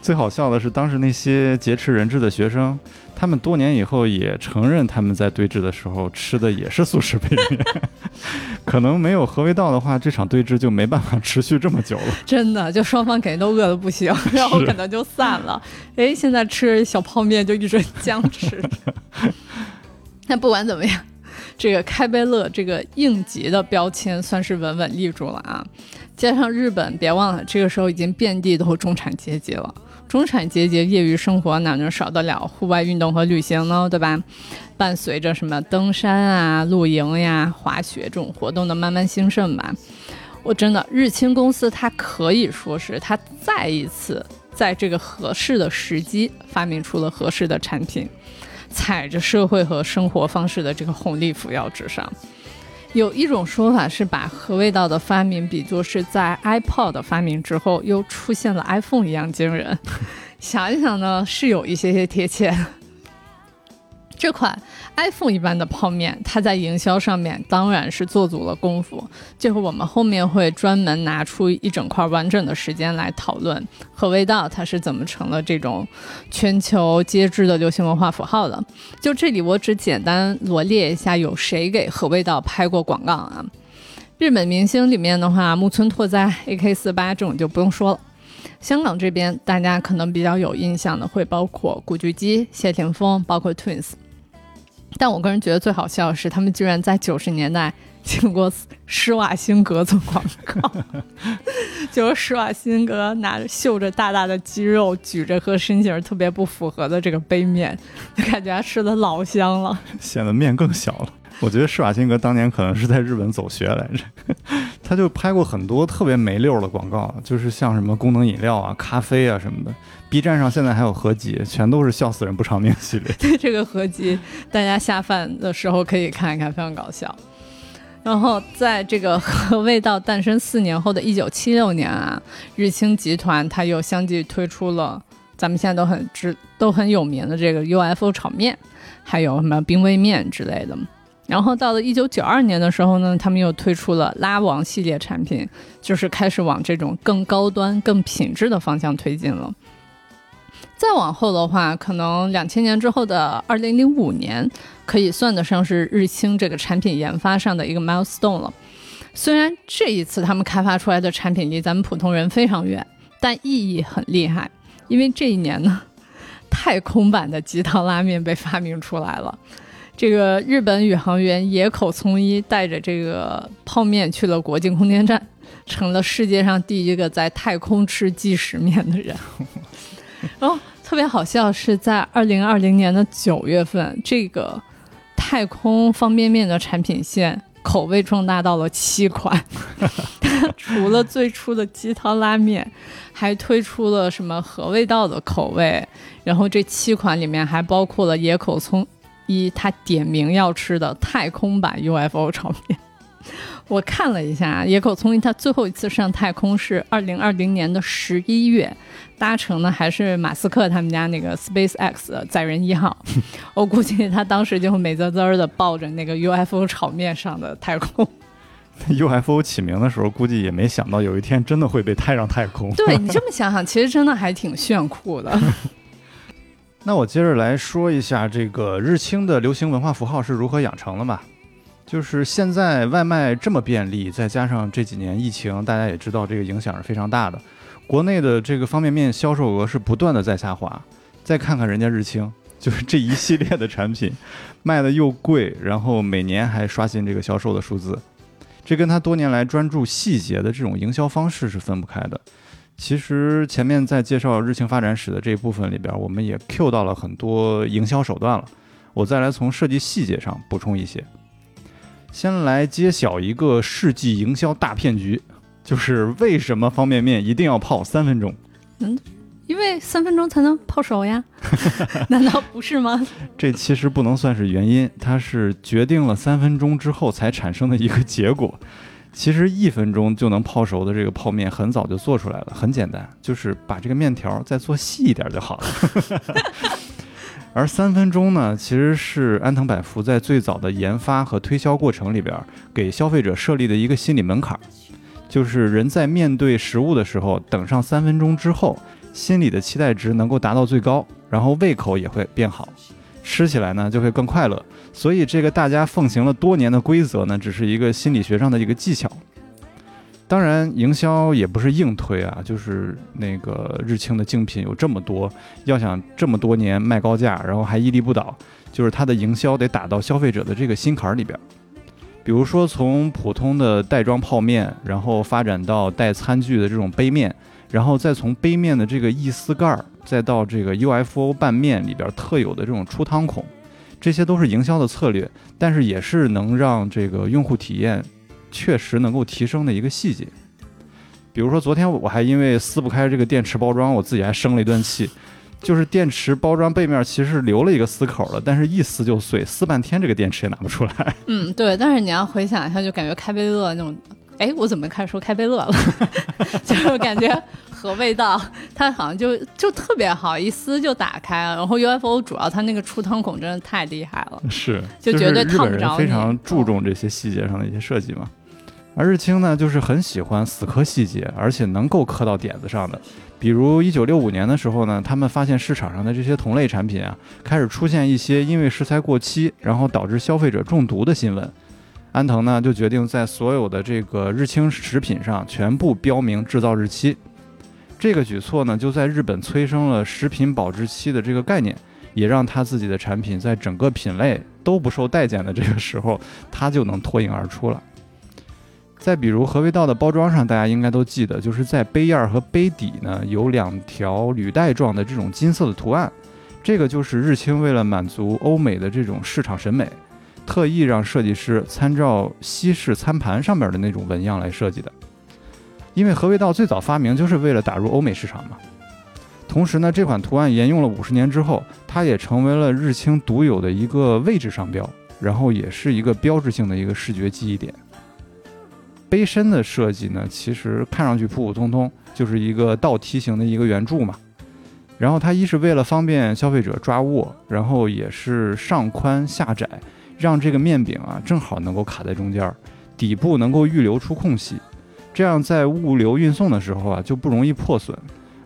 最好笑的是，当时那些劫持人质的学生。他们多年以后也承认，他们在对峙的时候吃的也是速食杯面。可能没有合味道的话，这场对峙就没办法持续这么久了。真的，就双方肯定都饿得不行，然后可能就散了。哎，现在吃小泡面就一直僵持。那不管怎么样，这个开杯乐这个应急的标签算是稳稳立住了啊。加上日本，别忘了这个时候已经遍地都是中产阶级了。中产阶级业余生活哪能少得了户外运动和旅行呢？对吧？伴随着什么登山啊、露营呀、滑雪这种活动的慢慢兴盛吧。我真的，日清公司它可以说是它再一次在这个合适的时机发明出了合适的产品，踩着社会和生活方式的这个红利扶摇直上。有一种说法是把核味道的发明比作是在 iPod 发明之后又出现了 iPhone 一样惊人。想一想呢，是有一些些贴切。这款 iPhone 一般的泡面，它在营销上面当然是做足了功夫。这个我们后面会专门拿出一整块完整的时间来讨论和味道它是怎么成了这种全球皆知的流行文化符号的。就这里，我只简单罗列一下有谁给和味道拍过广告啊？日本明星里面的话，木村拓哉、AK 四八这种就不用说了。香港这边大家可能比较有印象的会包括古巨基、谢霆锋，包括 Twins。但我个人觉得最好笑的是，他们居然在九十年代请过施瓦辛格做广告，就是施瓦辛格拿着秀着大大的肌肉，举着和身形特别不符合的这个杯面，就感觉他吃的老香了，显得面更小了。我觉得施瓦辛格当年可能是在日本走学来着，他就拍过很多特别没溜的广告，就是像什么功能饮料啊、咖啡啊什么的。B 站上现在还有合集，全都是笑死人不偿命系列。对这个合集，大家下饭的时候可以看一看，非常搞笑。然后在这个和味道诞生四年后的一九七六年啊，日清集团它又相继推出了咱们现在都很知都很有名的这个 UFO 炒面，还有什么冰味面之类的。然后到了一九九二年的时候呢，他们又推出了拉王系列产品，就是开始往这种更高端、更品质的方向推进了。再往后的话，可能两千年之后的二零零五年，可以算得上是日清这个产品研发上的一个 milestone 了。虽然这一次他们开发出来的产品离咱们普通人非常远，但意义很厉害，因为这一年呢，太空版的鸡汤拉面被发明出来了。这个日本宇航员野口聪一带着这个泡面去了国际空间站，成了世界上第一个在太空吃即食面的人。然 后特别好笑是在二零二零年的九月份，这个太空方便面的产品线口味壮大到了七款。除了最初的鸡汤拉面，还推出了什么和味道的口味。然后这七款里面还包括了野口聪一他点名要吃的太空版 UFO 炒面。我看了一下，野口聪一他最后一次上太空是二零二零年的十一月，搭乘的还是马斯克他们家那个 SpaceX 的载人一号。我估计他当时就美滋滋的抱着那个 UFO 炒面上的太空。UFO 起名的时候，估计也没想到有一天真的会被带上太空。对你这么想想，其实真的还挺炫酷的。那我接着来说一下这个日清的流行文化符号是如何养成的吧。就是现在外卖这么便利，再加上这几年疫情，大家也知道这个影响是非常大的。国内的这个方便面销售额是不断的在下滑。再看看人家日清，就是这一系列的产品卖的又贵，然后每年还刷新这个销售的数字，这跟他多年来专注细节的这种营销方式是分不开的。其实前面在介绍日清发展史的这一部分里边，我们也 Q 到了很多营销手段了。我再来从设计细节上补充一些。先来揭晓一个世纪营销大骗局，就是为什么方便面一定要泡三分钟？嗯因为三分钟才能泡熟呀，难道不是吗？这其实不能算是原因，它是决定了三分钟之后才产生的一个结果。其实一分钟就能泡熟的这个泡面，很早就做出来了，很简单，就是把这个面条再做细一点就好了。而三分钟呢，其实是安藤百福在最早的研发和推销过程里边，给消费者设立的一个心理门槛，就是人在面对食物的时候，等上三分钟之后，心里的期待值能够达到最高，然后胃口也会变好，吃起来呢就会更快乐。所以这个大家奉行了多年的规则呢，只是一个心理学上的一个技巧。当然，营销也不是硬推啊，就是那个日清的竞品有这么多，要想这么多年卖高价，然后还屹立不倒，就是它的营销得打到消费者的这个心坎儿里边。比如说，从普通的袋装泡面，然后发展到带餐具的这种杯面，然后再从杯面的这个易撕盖儿，再到这个 UFO 拌面里边特有的这种出汤孔，这些都是营销的策略，但是也是能让这个用户体验确实能够提升的一个细节。比如说，昨天我还因为撕不开这个电池包装，我自己还生了一顿气。就是电池包装背面其实是留了一个撕口的，但是一撕就碎，撕半天这个电池也拿不出来。嗯，对。但是你要回想一下，就感觉开杯乐那种，哎，我怎么开始说开杯乐了？就是感觉和味道，它好像就就特别好，一撕就打开了。然后 UFO 主要它那个出汤孔真的太厉害了，是，就绝对烫不着非常注重这些细节上的一些设计嘛。而日清呢，就是很喜欢死磕细节，而且能够磕到点子上的。比如一九六五年的时候呢，他们发现市场上的这些同类产品啊，开始出现一些因为食材过期，然后导致消费者中毒的新闻。安藤呢就决定在所有的这个日清食品上全部标明制造日期。这个举措呢，就在日本催生了食品保质期的这个概念，也让他自己的产品在整个品类都不受待见的这个时候，他就能脱颖而出了。再比如和味道的包装上，大家应该都记得，就是在杯沿和杯底呢有两条履带状的这种金色的图案，这个就是日清为了满足欧美的这种市场审美，特意让设计师参照西式餐盘上面的那种纹样来设计的。因为和味道最早发明就是为了打入欧美市场嘛。同时呢，这款图案沿用了五十年之后，它也成为了日清独有的一个位置商标，然后也是一个标志性的一个视觉记忆点。杯身的设计呢，其实看上去普普通通，就是一个倒梯形的一个圆柱嘛。然后它一是为了方便消费者抓握，然后也是上宽下窄，让这个面饼啊正好能够卡在中间儿，底部能够预留出空隙，这样在物流运送的时候啊就不容易破损，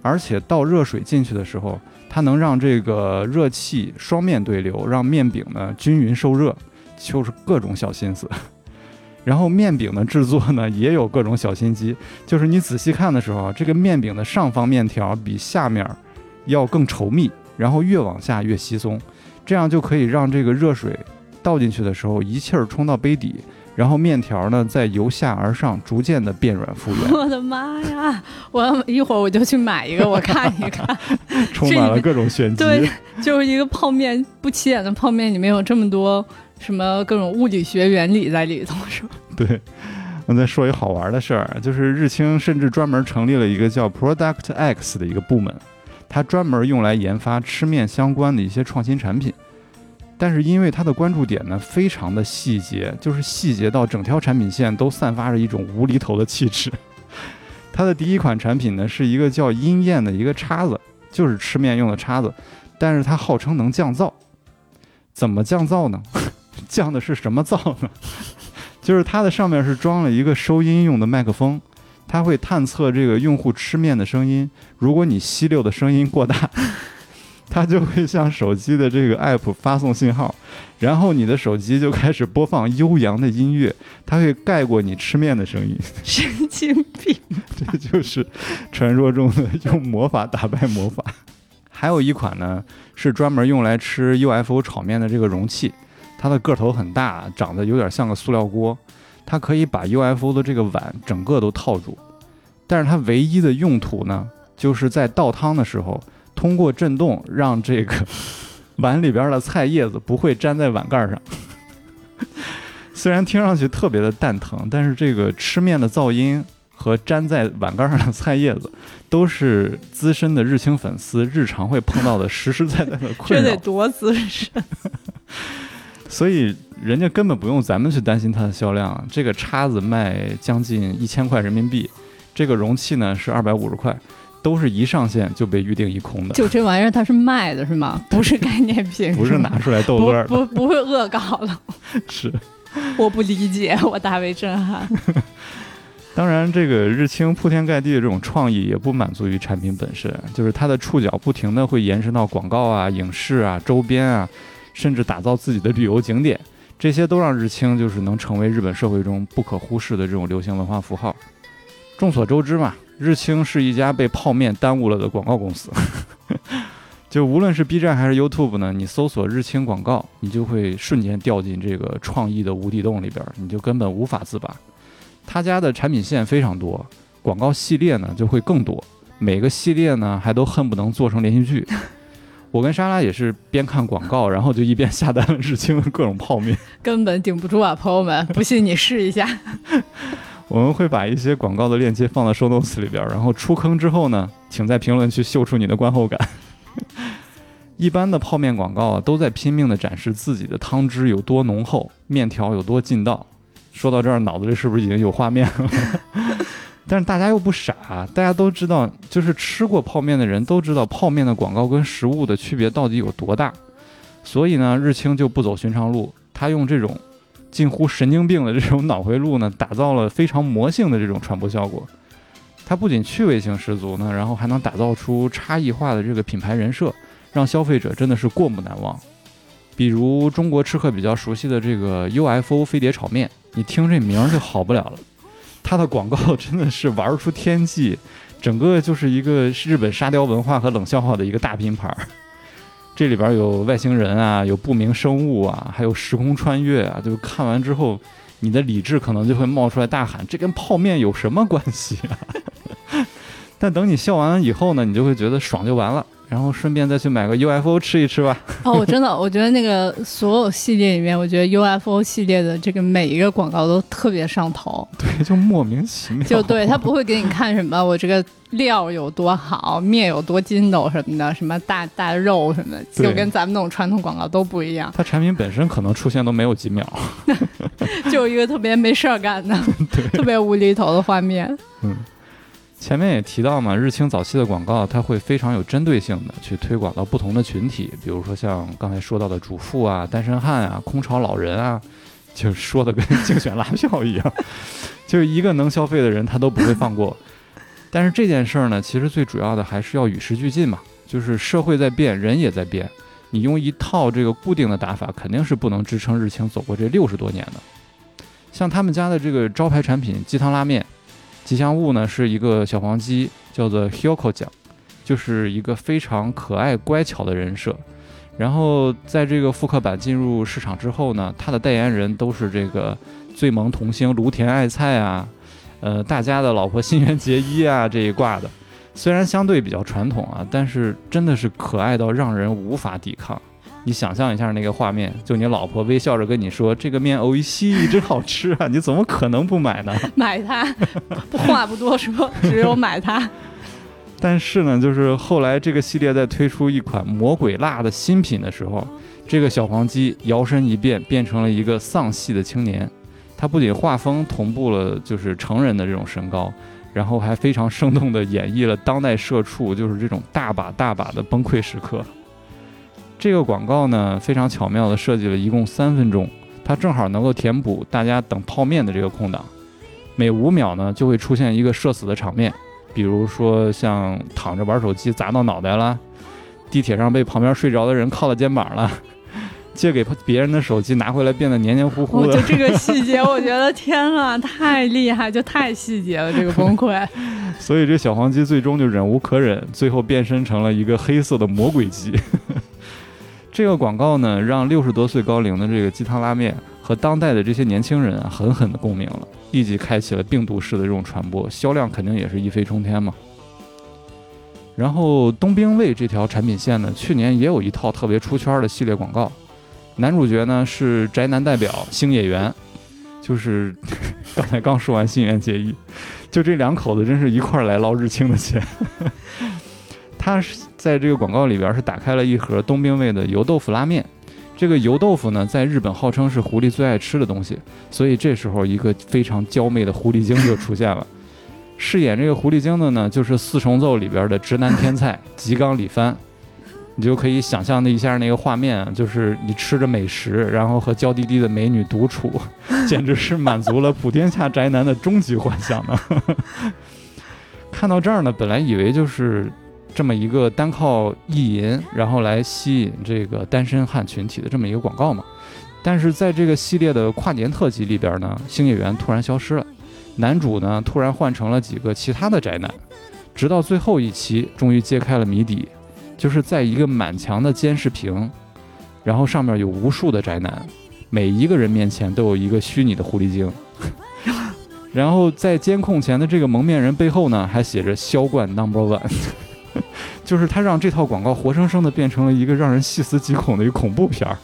而且倒热水进去的时候，它能让这个热气双面对流，让面饼呢均匀受热，就是各种小心思。然后面饼的制作呢，也有各种小心机，就是你仔细看的时候啊，这个面饼的上方面条比下面要更稠密，然后越往下越稀松，这样就可以让这个热水倒进去的时候一气儿冲到杯底，然后面条呢再由下而上逐渐的变软复原，我的妈呀！我要一会儿我就去买一个，我看一看。充满了各种玄机。对，就是一个泡面不起眼的泡面，里面有这么多什么各种物理学原理在里头，是吧？对。我再说一好玩的事儿，就是日清甚至专门成立了一个叫 Product X 的一个部门，它专门用来研发吃面相关的一些创新产品。但是因为它的关注点呢非常的细节，就是细节到整条产品线都散发着一种无厘头的气质。它的第一款产品呢是一个叫鹰燕的一个叉子，就是吃面用的叉子，但是它号称能降噪。怎么降噪呢？降的是什么噪呢？就是它的上面是装了一个收音用的麦克风，它会探测这个用户吃面的声音，如果你吸溜的声音过大。它就会向手机的这个 app 发送信号，然后你的手机就开始播放悠扬的音乐，它会盖过你吃面的声音。神经病！这就是传说中的用魔法打败魔法。还有一款呢，是专门用来吃 UFO 炒面的这个容器，它的个头很大，长得有点像个塑料锅，它可以把 UFO 的这个碗整个都套住。但是它唯一的用途呢，就是在倒汤的时候。通过震动让这个碗里边的菜叶子不会粘在碗盖上。虽然听上去特别的蛋疼，但是这个吃面的噪音和粘在碗盖上的菜叶子，都是资深的日清粉丝日常会碰到的实实在在的困扰。这得多资深！所以人家根本不用咱们去担心它的销量。这个叉子卖将近一千块人民币，这个容器呢是二百五十块。都是一上线就被预定一空的，就这玩意儿它是卖的是吗？不是概念品，不是拿出来逗乐的，不不会恶搞了。是，我不理解，我大为震撼。当然，这个日清铺天盖地的这种创意也不满足于产品本身，就是它的触角不停的会延伸到广告啊、影视啊、周边啊，甚至打造自己的旅游景点，这些都让日清就是能成为日本社会中不可忽视的这种流行文化符号。众所周知嘛。日清是一家被泡面耽误了的广告公司，就无论是 B 站还是 YouTube 呢，你搜索日清广告，你就会瞬间掉进这个创意的无底洞里边，你就根本无法自拔。他家的产品线非常多，广告系列呢就会更多，每个系列呢还都恨不能做成连续剧。我跟莎拉也是边看广告，然后就一边下单了日清的各种泡面，根本顶不住啊，朋友们，不信你试一下。我们会把一些广告的链接放到收 notes 里边，然后出坑之后呢，请在评论区秀出你的观后感。一般的泡面广告啊，都在拼命的展示自己的汤汁有多浓厚，面条有多劲道。说到这儿，脑子里是不是已经有画面了？但是大家又不傻，大家都知道，就是吃过泡面的人都知道，泡面的广告跟食物的区别到底有多大。所以呢，日清就不走寻常路，他用这种。近乎神经病的这种脑回路呢，打造了非常魔性的这种传播效果。它不仅趣味性十足呢，然后还能打造出差异化的这个品牌人设，让消费者真的是过目难忘。比如中国吃客比较熟悉的这个 UFO 飞碟炒面，你听这名儿就好不了了。它的广告真的是玩出天际，整个就是一个日本沙雕文化和冷笑话的一个大拼盘。这里边有外星人啊，有不明生物啊，还有时空穿越啊，就看完之后，你的理智可能就会冒出来大喊：“这跟泡面有什么关系啊？” 但等你笑完了以后呢，你就会觉得爽就完了。然后顺便再去买个 UFO 吃一吃吧。哦，我真的，我觉得那个所有系列里面，我觉得 UFO 系列的这个每一个广告都特别上头。对，就莫名其妙。就对他不会给你看什么我这个料有多好，面有多筋斗什么的，什么大大肉什么的，就跟咱们那种传统广告都不一样。它产品本身可能出现都没有几秒，就一个特别没事儿干的，特别无厘头的画面。嗯。前面也提到嘛，日清早期的广告，它会非常有针对性的去推广到不同的群体，比如说像刚才说到的主妇啊、单身汉啊、空巢老人啊，就说的跟竞选拉票一样，就是一个能消费的人他都不会放过。但是这件事儿呢，其实最主要的还是要与时俱进嘛，就是社会在变，人也在变，你用一套这个固定的打法，肯定是不能支撑日清走过这六十多年的。像他们家的这个招牌产品鸡汤拉面。吉祥物呢是一个小黄鸡，叫做 Hyoko 酱，就是一个非常可爱乖巧的人设。然后在这个复刻版进入市场之后呢，它的代言人都是这个最萌童星芦田爱菜啊，呃，大家的老婆新垣结衣啊这一挂的。虽然相对比较传统啊，但是真的是可爱到让人无法抵抗。你想象一下那个画面，就你老婆微笑着跟你说：“这个面欧一西真好吃啊！”你怎么可能不买呢？买它，话不多说，只有买它。但是呢，就是后来这个系列在推出一款魔鬼辣的新品的时候，这个小黄鸡摇身一变，变成了一个丧系的青年。他不仅画风同步了，就是成人的这种身高，然后还非常生动地演绎了当代社畜就是这种大把大把的崩溃时刻。这个广告呢，非常巧妙地设计了一共三分钟，它正好能够填补大家等泡面的这个空档。每五秒呢，就会出现一个社死的场面，比如说像躺着玩手机砸到脑袋了，地铁上被旁边睡着的人靠了肩膀了，借给别人的手机拿回来变得黏黏糊糊的。就这个细节，我觉得天啊，太厉害，就太细节了，这个崩溃。所以这小黄鸡最终就忍无可忍，最后变身成了一个黑色的魔鬼鸡。这个广告呢，让六十多岁高龄的这个鸡汤拉面和当代的这些年轻人啊，狠狠的共鸣了，立即开启了病毒式的这种传播，销量肯定也是一飞冲天嘛。然后冬兵卫这条产品线呢，去年也有一套特别出圈的系列广告，男主角呢是宅男代表星野源，就是 刚才刚说完新垣结衣，就这两口子真是一块儿来捞日清的钱。他是在这个广告里边是打开了一盒冬兵卫的油豆腐拉面，这个油豆腐呢，在日本号称是狐狸最爱吃的东西，所以这时候一个非常娇媚的狐狸精就出现了。饰演这个狐狸精的呢，就是四重奏里边的直男天才吉冈里帆，你就可以想象的一下那个画面，就是你吃着美食，然后和娇滴滴的美女独处，简直是满足了普天下宅男的终极幻想呢。看到这儿呢，本来以为就是。这么一个单靠意淫，然后来吸引这个单身汉群体的这么一个广告嘛，但是在这个系列的跨年特辑里边呢，星野源突然消失了，男主呢突然换成了几个其他的宅男，直到最后一期终于揭开了谜底，就是在一个满墙的监视屏，然后上面有无数的宅男，每一个人面前都有一个虚拟的狐狸精，然后在监控前的这个蒙面人背后呢，还写着销冠 Number One。就是他让这套广告活生生的变成了一个让人细思极恐的一个恐怖片儿。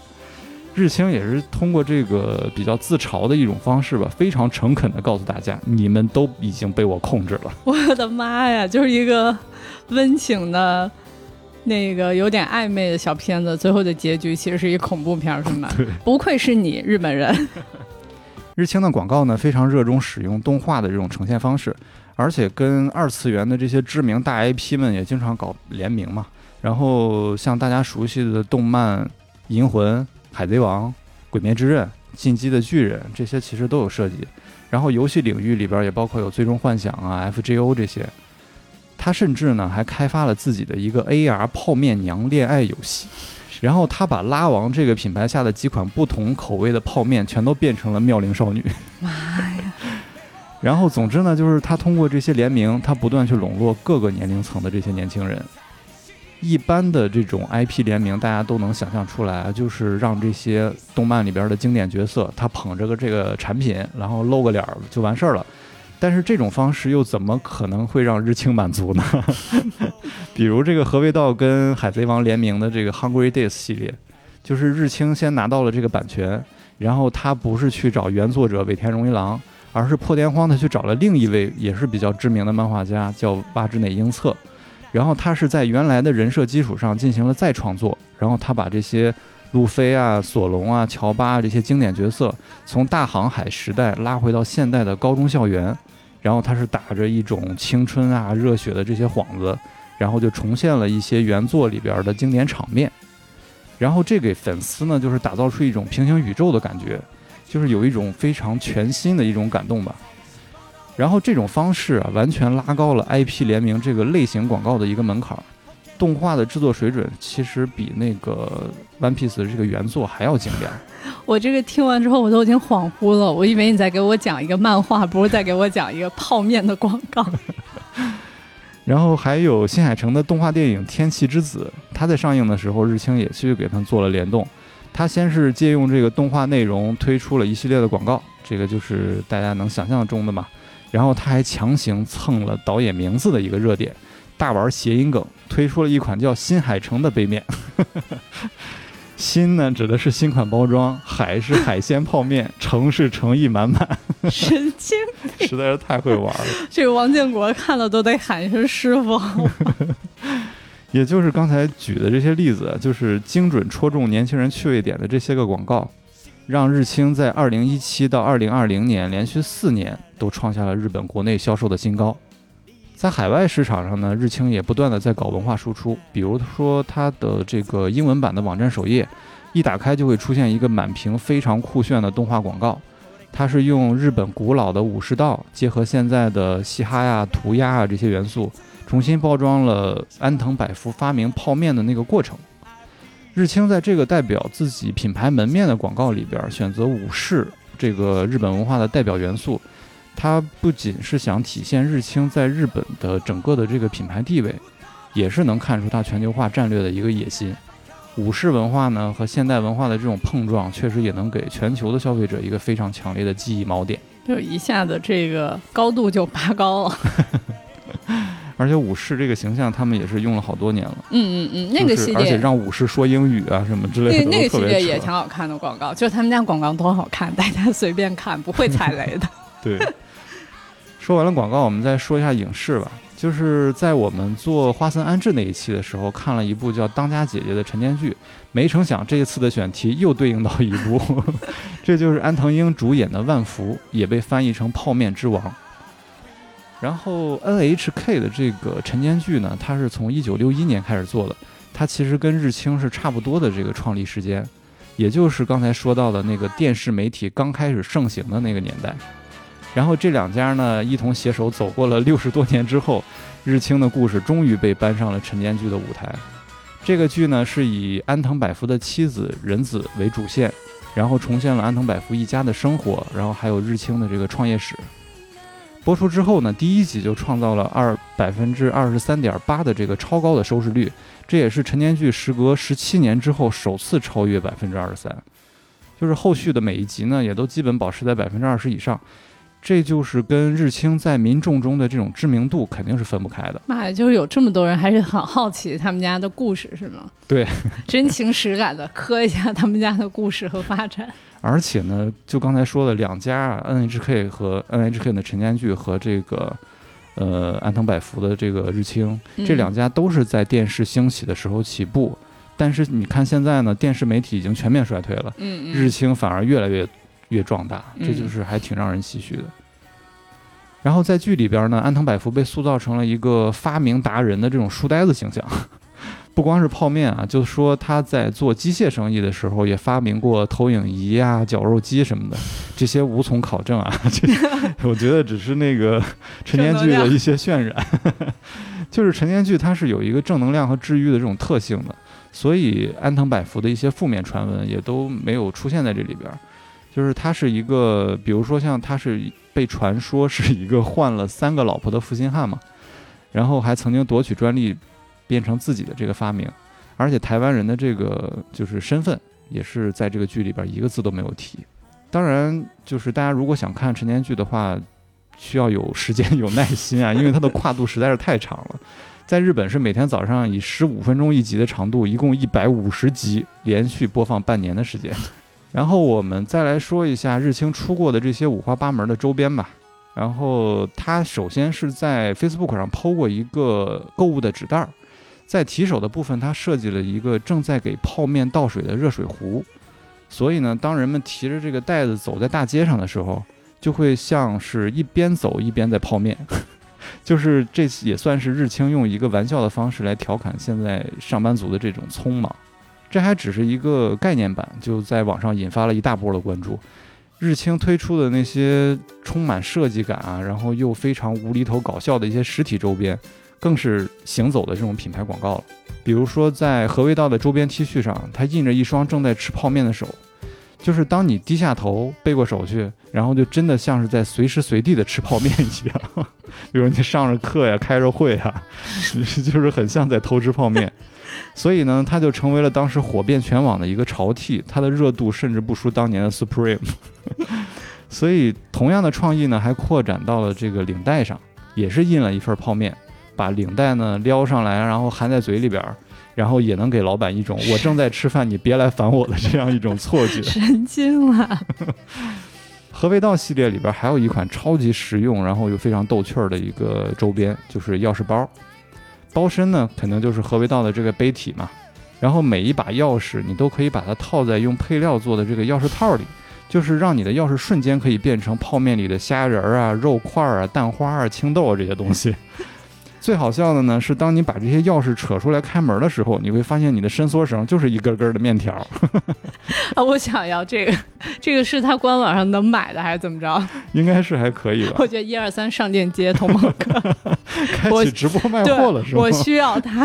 日清也是通过这个比较自嘲的一种方式吧，非常诚恳的告诉大家，你们都已经被我控制了。我的妈呀，就是一个温情的、那个有点暧昧的小片子，最后的结局其实是一恐怖片，是吗？对，不愧是你，日本人。日清的广告呢，非常热衷使用动画的这种呈现方式。而且跟二次元的这些知名大 IP 们也经常搞联名嘛，然后像大家熟悉的动漫《银魂》《海贼王》《鬼灭之刃》《进击的巨人》这些其实都有涉及。然后游戏领域里边也包括有《最终幻想》啊、FGO 这些。他甚至呢还开发了自己的一个 AR 泡面娘恋爱游戏，然后他把拉王这个品牌下的几款不同口味的泡面全都变成了妙龄少女。妈呀！然后，总之呢，就是他通过这些联名，他不断去笼络各个年龄层的这些年轻人。一般的这种 IP 联名，大家都能想象出来，就是让这些动漫里边的经典角色，他捧着个这个产品，然后露个脸儿就完事儿了。但是这种方式又怎么可能会让日清满足呢？比如这个何味道跟海贼王联名的这个 Hungry Days 系列，就是日清先拿到了这个版权，然后他不是去找原作者尾田荣一郎。而是破天荒的去找了另一位也是比较知名的漫画家，叫八之内英策，然后他是在原来的人设基础上进行了再创作，然后他把这些路飞啊、索隆啊、乔巴这些经典角色从大航海时代拉回到现代的高中校园，然后他是打着一种青春啊、热血的这些幌子，然后就重现了一些原作里边的经典场面，然后这给粉丝呢就是打造出一种平行宇宙的感觉。就是有一种非常全新的一种感动吧，然后这种方式啊，完全拉高了 IP 联名这个类型广告的一个门槛儿。动画的制作水准其实比那个 One Piece 的这个原作还要精良。我这个听完之后，我都已经恍惚了，我以为你在给我讲一个漫画，不是在给我讲一个泡面的广告。然后还有新海诚的动画电影《天气之子》，它在上映的时候，日清也去给它做了联动。他先是借用这个动画内容推出了一系列的广告，这个就是大家能想象中的嘛。然后他还强行蹭了导演名字的一个热点，大玩谐音梗，推出了一款叫新海诚的杯面。新呢指的是新款包装，海是海鲜泡面，诚是诚意满满，神经病，实在是太会玩了。这个王建国看了都得喊一声师傅。也就是刚才举的这些例子，就是精准戳中年轻人趣味点的这些个广告，让日清在二零一七到二零二零年连续四年都创下了日本国内销售的新高。在海外市场上呢，日清也不断的在搞文化输出，比如说它的这个英文版的网站首页，一打开就会出现一个满屏非常酷炫的动画广告，它是用日本古老的武士道结合现在的嘻哈呀、涂鸦啊这些元素。重新包装了安藤百福发明泡面的那个过程。日清在这个代表自己品牌门面的广告里边，选择武士这个日本文化的代表元素，它不仅是想体现日清在日本的整个的这个品牌地位，也是能看出它全球化战略的一个野心。武士文化呢和现代文化的这种碰撞，确实也能给全球的消费者一个非常强烈的记忆锚点，就一下子这个高度就拔高了。而且武士这个形象，他们也是用了好多年了。嗯嗯嗯，那个系列，而且让武士说英语啊什么之类的，那那个系列也挺好看的广告，就他们家广告多好看，大家随便看不会踩雷的。对，说完了广告，我们再说一下影视吧。就是在我们做花森安置那一期的时候，看了一部叫《当家姐姐》的陈年剧，没成想这一次的选题又对应到一部，这就是安藤英主演的《万福》，也被翻译成《泡面之王》。然后 N H K 的这个晨间剧呢，它是从一九六一年开始做的，它其实跟日清是差不多的这个创立时间，也就是刚才说到的那个电视媒体刚开始盛行的那个年代。然后这两家呢一同携手走过了六十多年之后，日清的故事终于被搬上了晨间剧的舞台。这个剧呢是以安藤百福的妻子仁子为主线，然后重现了安藤百福一家的生活，然后还有日清的这个创业史。播出之后呢，第一集就创造了二百分之二十三点八的这个超高的收视率，这也是陈年剧时隔十七年之后首次超越百分之二十三。就是后续的每一集呢，也都基本保持在百分之二十以上，这就是跟日清在民众中的这种知名度肯定是分不开的。妈呀，就是有这么多人还是很好奇他们家的故事是吗？对，真情实感的磕一下他们家的故事和发展。而且呢，就刚才说的两家 NHK 和 NHK 的晨间剧和这个，呃，安藤百福的这个日清，这两家都是在电视兴起的时候起步。但是你看现在呢，电视媒体已经全面衰退了，日清反而越来越越壮大，这就是还挺让人唏嘘的。然后在剧里边呢，安藤百福被塑造成了一个发明达人的这种书呆子形象。不光是泡面啊，就说他在做机械生意的时候，也发明过投影仪啊、绞肉机什么的，这些无从考证啊。这我觉得只是那个 陈年剧的一些渲染，就是陈年剧它是有一个正能量和治愈的这种特性的，所以安藤百福的一些负面传闻也都没有出现在这里边。就是他是一个，比如说像他是被传说是一个换了三个老婆的负心汉嘛，然后还曾经夺取专利。变成自己的这个发明，而且台湾人的这个就是身份也是在这个剧里边一个字都没有提。当然，就是大家如果想看陈年剧的话，需要有时间有耐心啊，因为它的跨度实在是太长了。在日本是每天早上以十五分钟一集的长度，一共一百五十集，连续播放半年的时间。然后我们再来说一下日清出过的这些五花八门的周边吧。然后他首先是在 Facebook 上抛过一个购物的纸袋儿。在提手的部分，它设计了一个正在给泡面倒水的热水壶，所以呢，当人们提着这个袋子走在大街上的时候，就会像是一边走一边在泡面，就是这也算是日清用一个玩笑的方式来调侃现在上班族的这种匆忙。这还只是一个概念版，就在网上引发了一大波的关注。日清推出的那些充满设计感啊，然后又非常无厘头搞笑的一些实体周边。更是行走的这种品牌广告了，比如说在何味道的周边 T 恤上，它印着一双正在吃泡面的手，就是当你低下头背过手去，然后就真的像是在随时随地的吃泡面一样。比如你上着课呀，开着会啊，就是很像在偷吃泡面。所以呢，它就成为了当时火遍全网的一个潮 T，它的热度甚至不输当年的 Supreme。所以同样的创意呢，还扩展到了这个领带上，也是印了一份泡面。把领带呢撩上来，然后含在嘴里边，然后也能给老板一种我正在吃饭，你别来烦我的这样一种错觉。神经了。和味道系列里边还有一款超级实用，然后又非常逗趣儿的一个周边，就是钥匙包。包身呢，肯定就是和味道的这个杯体嘛。然后每一把钥匙，你都可以把它套在用配料做的这个钥匙套里，就是让你的钥匙瞬间可以变成泡面里的虾仁儿啊、肉块儿啊、蛋花啊、青豆啊这些东西。最好笑的呢是，当你把这些钥匙扯出来开门的时候，你会发现你的伸缩绳就是一根根的面条。啊，我想要这个，这个是他官网上能买的还是怎么着？应该是还可以吧。我觉得一二三上链接，同盟哥开启直播卖货了是吗？我需要它。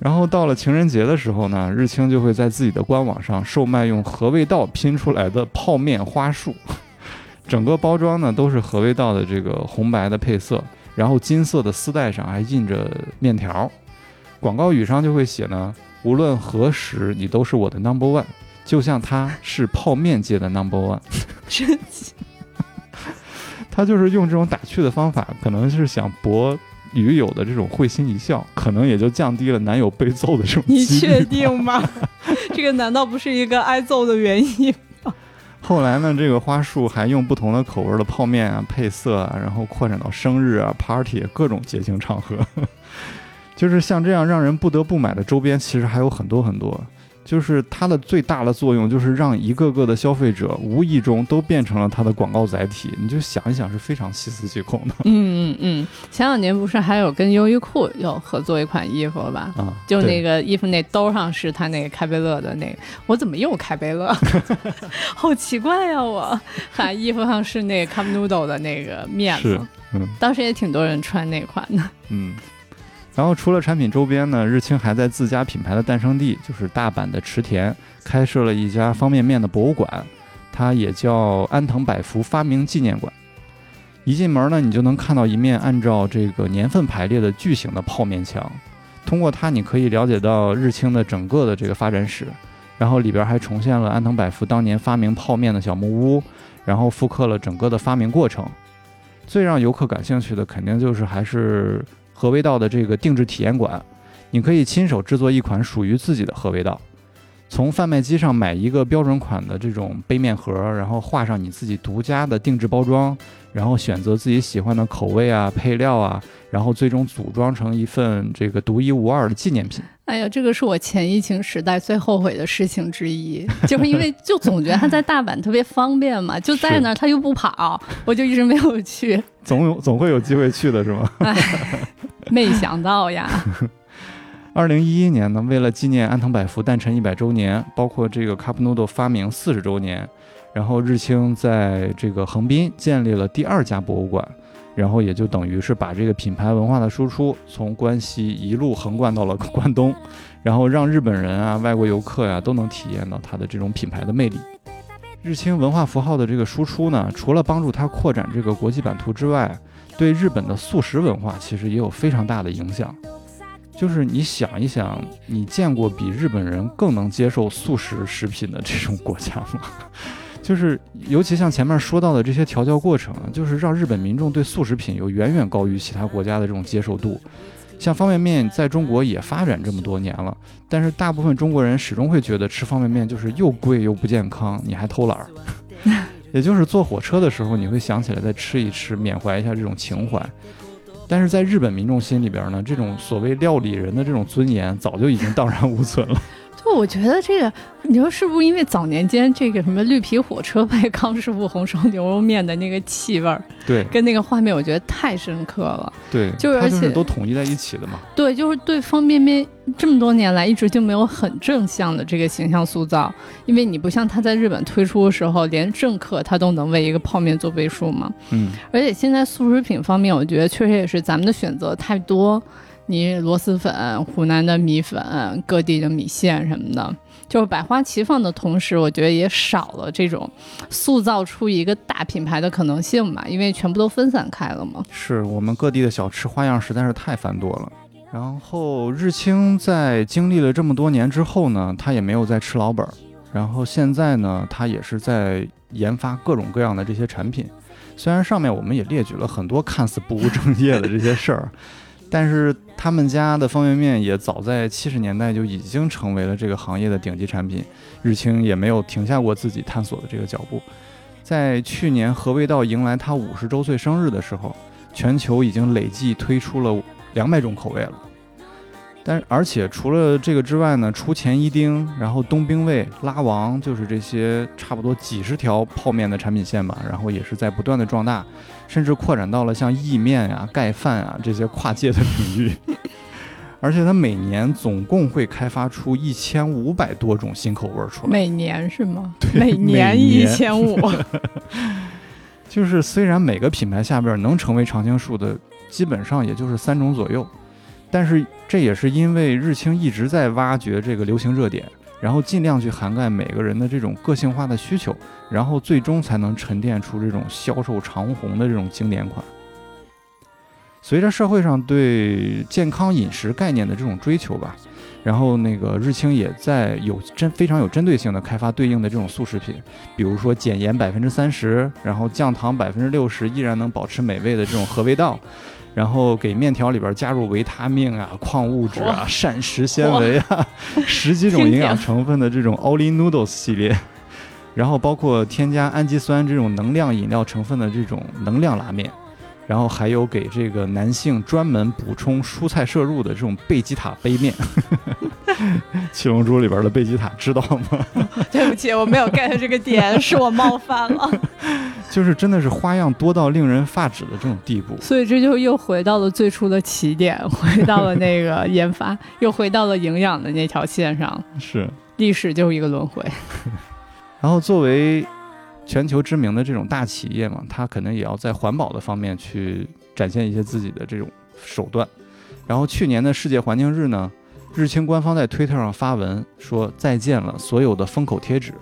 然后到了情人节的时候呢，日清就会在自己的官网上售卖用和味道拼出来的泡面花束，整个包装呢都是和味道的这个红白的配色。然后金色的丝带上还印着面条，广告语上就会写呢，无论何时你都是我的 number one，就像他是泡面界的 number one。神奇。他就是用这种打趣的方法，可能是想博女友的这种会心一笑，可能也就降低了男友被揍的这种。你确定吗？这个难道不是一个挨揍的原因？后来呢，这个花束还用不同的口味的泡面啊配色啊，然后扩展到生日啊、party 各种节庆场合，就是像这样让人不得不买的周边，其实还有很多很多。就是它的最大的作用，就是让一个个的消费者无意中都变成了它的广告载体。你就想一想，是非常细思极恐的。嗯嗯嗯，前两年不是还有跟优衣库有合作一款衣服吧？啊，就那个衣服那兜上是它那个开贝乐的那个，我怎么又开贝乐？好奇怪呀！我反正衣服上是那个 Cup Noodle 的那个面子，嗯，当时也挺多人穿那款的。嗯。然后除了产品周边呢，日清还在自家品牌的诞生地，就是大阪的池田，开设了一家方便面的博物馆，它也叫安藤百福发明纪念馆。一进门呢，你就能看到一面按照这个年份排列的巨型的泡面墙，通过它你可以了解到日清的整个的这个发展史，然后里边还重现了安藤百福当年发明泡面的小木屋，然后复刻了整个的发明过程。最让游客感兴趣的，肯定就是还是。合味道的这个定制体验馆，你可以亲手制作一款属于自己的合味道，从贩卖机上买一个标准款的这种杯面盒，然后画上你自己独家的定制包装，然后选择自己喜欢的口味啊、配料啊，然后最终组装成一份这个独一无二的纪念品。哎呀，这个是我前疫情时代最后悔的事情之一，就是因为就总觉得他在大阪特别方便嘛，就在那儿他又不跑，我就一直没有去。总有总会有机会去的是吗？哎，没想到呀。二零一一年呢，为了纪念安藤百福诞辰一百周年，包括这个 Cup Noodle 发明四十周年，然后日清在这个横滨建立了第二家博物馆，然后也就等于是把这个品牌文化的输出从关西一路横贯到了关东，然后让日本人啊、外国游客呀都能体验到它的这种品牌的魅力。日清文化符号的这个输出呢，除了帮助它扩展这个国际版图之外，对日本的素食文化其实也有非常大的影响。就是你想一想，你见过比日本人更能接受素食食品的这种国家吗？就是尤其像前面说到的这些调教过程，就是让日本民众对素食品有远远高于其他国家的这种接受度。像方便面在中国也发展这么多年了，但是大部分中国人始终会觉得吃方便面就是又贵又不健康，你还偷懒儿。也就是坐火车的时候，你会想起来再吃一吃，缅怀一下这种情怀。但是在日本民众心里边呢，这种所谓料理人的这种尊严早就已经荡然无存了。就我觉得这个，你说是不是因为早年间这个什么绿皮火车配康师傅红烧牛肉面的那个气味儿，对，跟那个画面，我觉得太深刻了。对，就是而且都统一在一起的嘛。对，就是对方便面这么多年来一直就没有很正向的这个形象塑造，因为你不像他在日本推出的时候，连政客他都能为一个泡面做背书嘛。嗯，而且现在速食品方面，我觉得确实也是咱们的选择太多。你螺蛳粉、湖南的米粉、各地的米线什么的，就是百花齐放的同时，我觉得也少了这种塑造出一个大品牌的可能性吧，因为全部都分散开了嘛。是我们各地的小吃花样实在是太繁多了。然后日清在经历了这么多年之后呢，他也没有再吃老本儿。然后现在呢，他也是在研发各种各样的这些产品。虽然上面我们也列举了很多看似不务正业的这些事儿。但是他们家的方便面也早在七十年代就已经成为了这个行业的顶级产品，日清也没有停下过自己探索的这个脚步。在去年和味道迎来它五十周岁生日的时候，全球已经累计推出了两百种口味了。但而且除了这个之外呢，出前一丁，然后冬兵卫、拉王，就是这些差不多几十条泡面的产品线吧，然后也是在不断的壮大，甚至扩展到了像意面啊、盖饭啊这些跨界的领域。而且它每年总共会开发出一千五百多种新口味出来，每年是吗？对每年一年千五，就是虽然每个品牌下边能成为常青树的，基本上也就是三种左右，但是这也是因为日清一直在挖掘这个流行热点，然后尽量去涵盖每个人的这种个性化的需求，然后最终才能沉淀出这种销售长虹的这种经典款。随着社会上对健康饮食概念的这种追求吧，然后那个日清也在有针非常有针对性的开发对应的这种速食品，比如说减盐百分之三十，然后降糖百分之六十，依然能保持美味的这种和味道，然后给面条里边加入维他命啊、矿物质啊、膳食纤维啊，十几种营养成分的这种 Only Noodles 系列。然后包括添加氨基酸这种能量饮料成分的这种能量拉面，然后还有给这个男性专门补充蔬菜摄入的这种贝吉塔杯面。七龙珠里边的贝吉塔知道吗？对不起，我没有 get 这个点，是我冒犯了。就是真的是花样多到令人发指的这种地步。所以这就又回到了最初的起点，回到了那个研发，又回到了营养的那条线上。是。历史就是一个轮回。然后作为全球知名的这种大企业嘛，它可能也要在环保的方面去展现一些自己的这种手段。然后去年的世界环境日呢，日清官方在推特上发文说再见了所有的封口贴纸，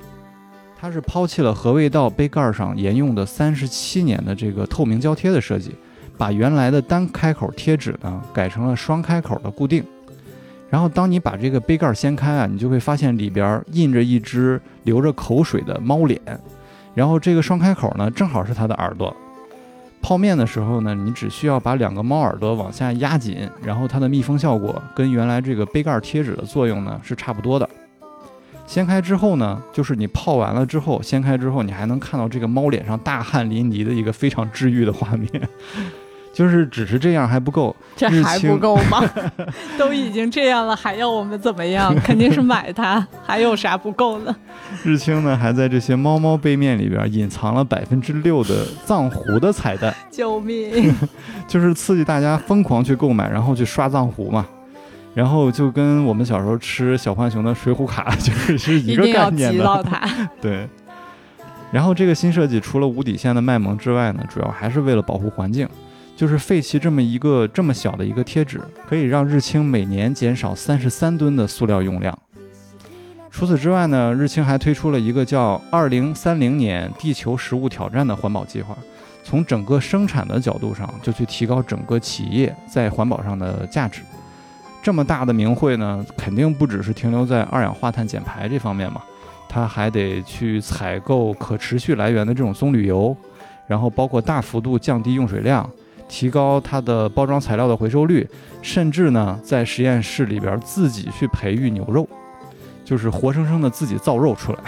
它是抛弃了和味道杯盖上沿用的三十七年的这个透明胶贴的设计，把原来的单开口贴纸呢改成了双开口的固定。然后当你把这个杯盖掀开啊，你就会发现里边印着一只流着口水的猫脸，然后这个双开口呢正好是它的耳朵。泡面的时候呢，你只需要把两个猫耳朵往下压紧，然后它的密封效果跟原来这个杯盖贴纸的作用呢是差不多的。掀开之后呢，就是你泡完了之后，掀开之后你还能看到这个猫脸上大汗淋漓的一个非常治愈的画面。就是只是这样还不够，这还不够吗？都已经这样了，还要我们怎么样？肯定是买它，还有啥不够呢？日清呢还在这些猫猫杯面里边隐藏了百分之六的藏狐的彩蛋，救命！就是刺激大家疯狂去购买，然后去刷藏狐嘛。然后就跟我们小时候吃小浣熊的水浒卡就是是一个概念的。到它。对。然后这个新设计除了无底线的卖萌之外呢，主要还是为了保护环境。就是废弃这么一个这么小的一个贴纸，可以让日清每年减少三十三吨的塑料用量。除此之外呢，日清还推出了一个叫“二零三零年地球食物挑战”的环保计划，从整个生产的角度上，就去提高整个企业在环保上的价值。这么大的名会呢，肯定不只是停留在二氧化碳减排这方面嘛，它还得去采购可持续来源的这种棕榈油，然后包括大幅度降低用水量。提高它的包装材料的回收率，甚至呢，在实验室里边自己去培育牛肉，就是活生生的自己造肉出来。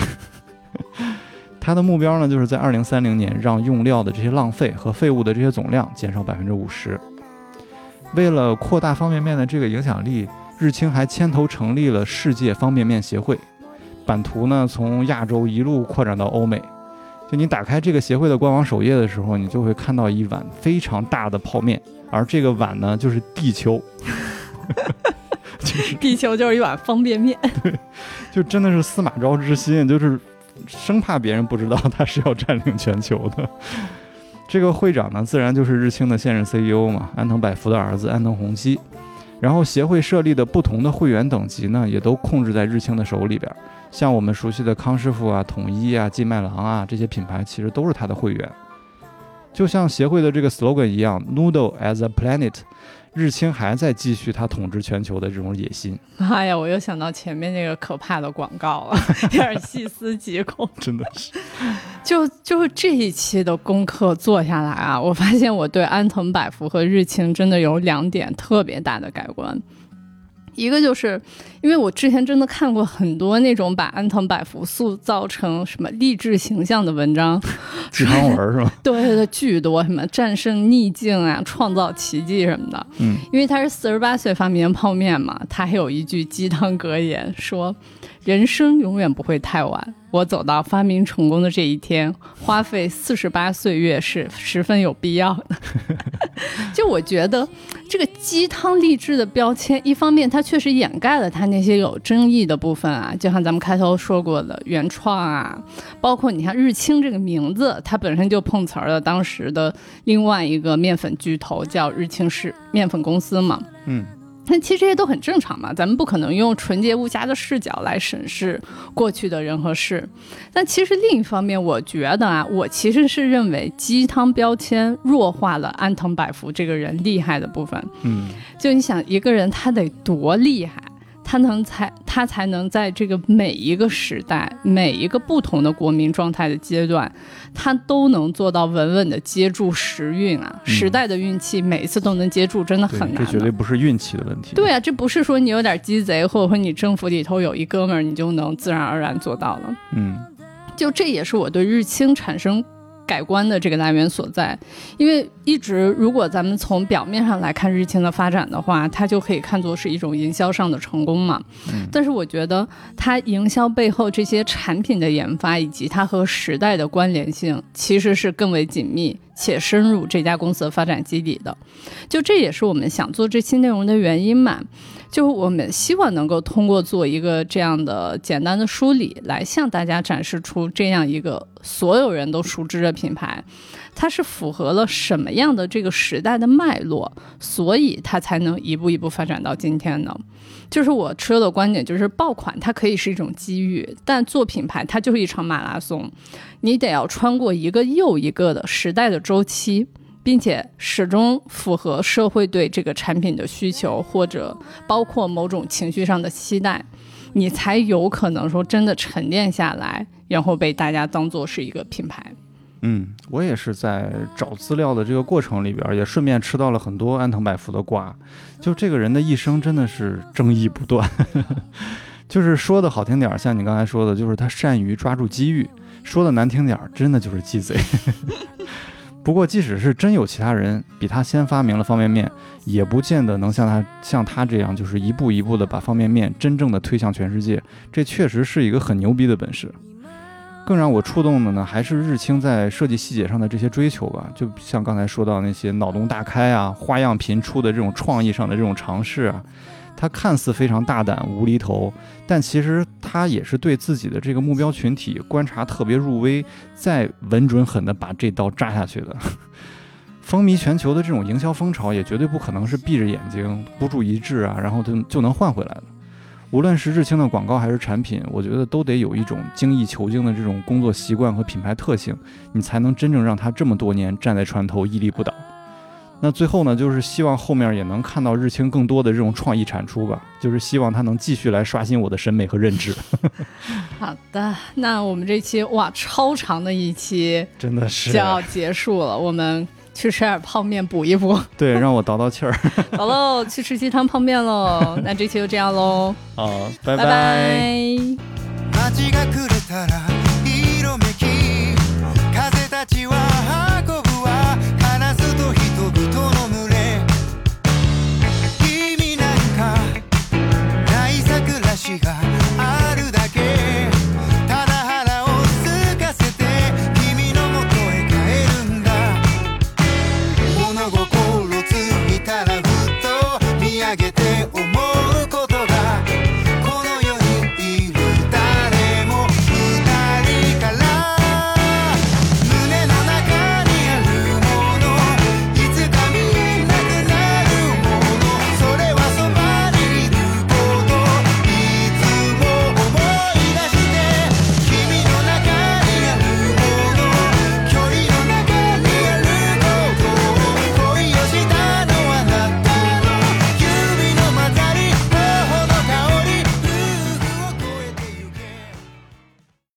它的目标呢，就是在二零三零年让用料的这些浪费和废物的这些总量减少百分之五十。为了扩大方便面的这个影响力，日清还牵头成立了世界方便面协会，版图呢从亚洲一路扩展到欧美。就你打开这个协会的官网首页的时候，你就会看到一碗非常大的泡面，而这个碗呢就是地球，就是地球就是一碗方便面，对，就真的是司马昭之心，就是生怕别人不知道他是要占领全球的。这个会长呢，自然就是日清的现任 CEO 嘛，安藤百福的儿子安藤宏基。然后协会设立的不同的会员等级呢，也都控制在日清的手里边。像我们熟悉的康师傅啊、统一啊、金麦郎啊这些品牌，其实都是他的会员。就像协会的这个 slogan 一样，“Noodle as a planet”，日清还在继续他统治全球的这种野心。妈呀，我又想到前面那个可怕的广告了，有点细思极恐。真的是。就就这一期的功课做下来啊，我发现我对安藤百福和日清真的有两点特别大的改观。一个就是因为我之前真的看过很多那种把安藤百福塑造成什么励志形象的文章，鸡汤文是吧？对对对，巨多，什么战胜逆境啊，创造奇迹什么的。嗯，因为他是四十八岁发明泡面嘛，他还有一句鸡汤格言说：“人生永远不会太晚。”我走到发明成功的这一天，花费四十八岁月是十分有必要的。就我觉得，这个鸡汤励志的标签，一方面它确实掩盖了它那些有争议的部分啊，就像咱们开头说过的原创啊，包括你看日清这个名字，它本身就碰瓷儿了当时的另外一个面粉巨头叫日清市面粉公司嘛。嗯。那其实这些都很正常嘛，咱们不可能用纯洁无瑕的视角来审视过去的人和事。但其实另一方面，我觉得啊，我其实是认为鸡汤标签弱化了安藤百福这个人厉害的部分。嗯，就你想一个人他得多厉害？他能才他才能在这个每一个时代、每一个不同的国民状态的阶段，他都能做到稳稳的接住时运啊！时代的运气每一次都能接住，真的很难。这绝对不是运气的问题。对啊，这不是说你有点鸡贼，或者说你政府里头有一哥们儿，你就能自然而然做到了。嗯，就这也是我对日清产生。改观的这个来源所在，因为一直如果咱们从表面上来看日清的发展的话，它就可以看作是一种营销上的成功嘛。但是我觉得它营销背后这些产品的研发以及它和时代的关联性，其实是更为紧密且深入这家公司的发展基底的。就这也是我们想做这期内容的原因嘛。就我们希望能够通过做一个这样的简单的梳理，来向大家展示出这样一个所有人都熟知的品牌，它是符合了什么样的这个时代的脉络，所以它才能一步一步发展到今天呢？就是我持的观点，就是爆款它可以是一种机遇，但做品牌它就是一场马拉松，你得要穿过一个又一个的时代的周期。并且始终符合社会对这个产品的需求，或者包括某种情绪上的期待，你才有可能说真的沉淀下来，然后被大家当做是一个品牌。嗯，我也是在找资料的这个过程里边，也顺便吃到了很多安藤百福的瓜。就这个人的一生真的是争议不断，就是说的好听点儿，像你刚才说的，就是他善于抓住机遇；说的难听点儿，真的就是鸡贼。不过，即使是真有其他人比他先发明了方便面，也不见得能像他像他这样，就是一步一步的把方便面真正的推向全世界。这确实是一个很牛逼的本事。更让我触动的呢，还是日清在设计细节上的这些追求吧。就像刚才说到那些脑洞大开啊、花样频出的这种创意上的这种尝试啊。他看似非常大胆无厘头，但其实他也是对自己的这个目标群体观察特别入微，再稳准狠的把这刀扎下去的。风靡全球的这种营销风潮，也绝对不可能是闭着眼睛孤注一掷啊，然后就就能换回来的。无论是日清的广告还是产品，我觉得都得有一种精益求精的这种工作习惯和品牌特性，你才能真正让它这么多年站在船头屹立不倒。那最后呢，就是希望后面也能看到日清更多的这种创意产出吧，就是希望它能继续来刷新我的审美和认知。好的，那我们这期哇超长的一期，真的是就要结束了，我们去吃点泡面补一补。对，让我倒倒气儿。好喽，去吃鸡汤泡面喽。那这期就这样喽。好，拜拜。が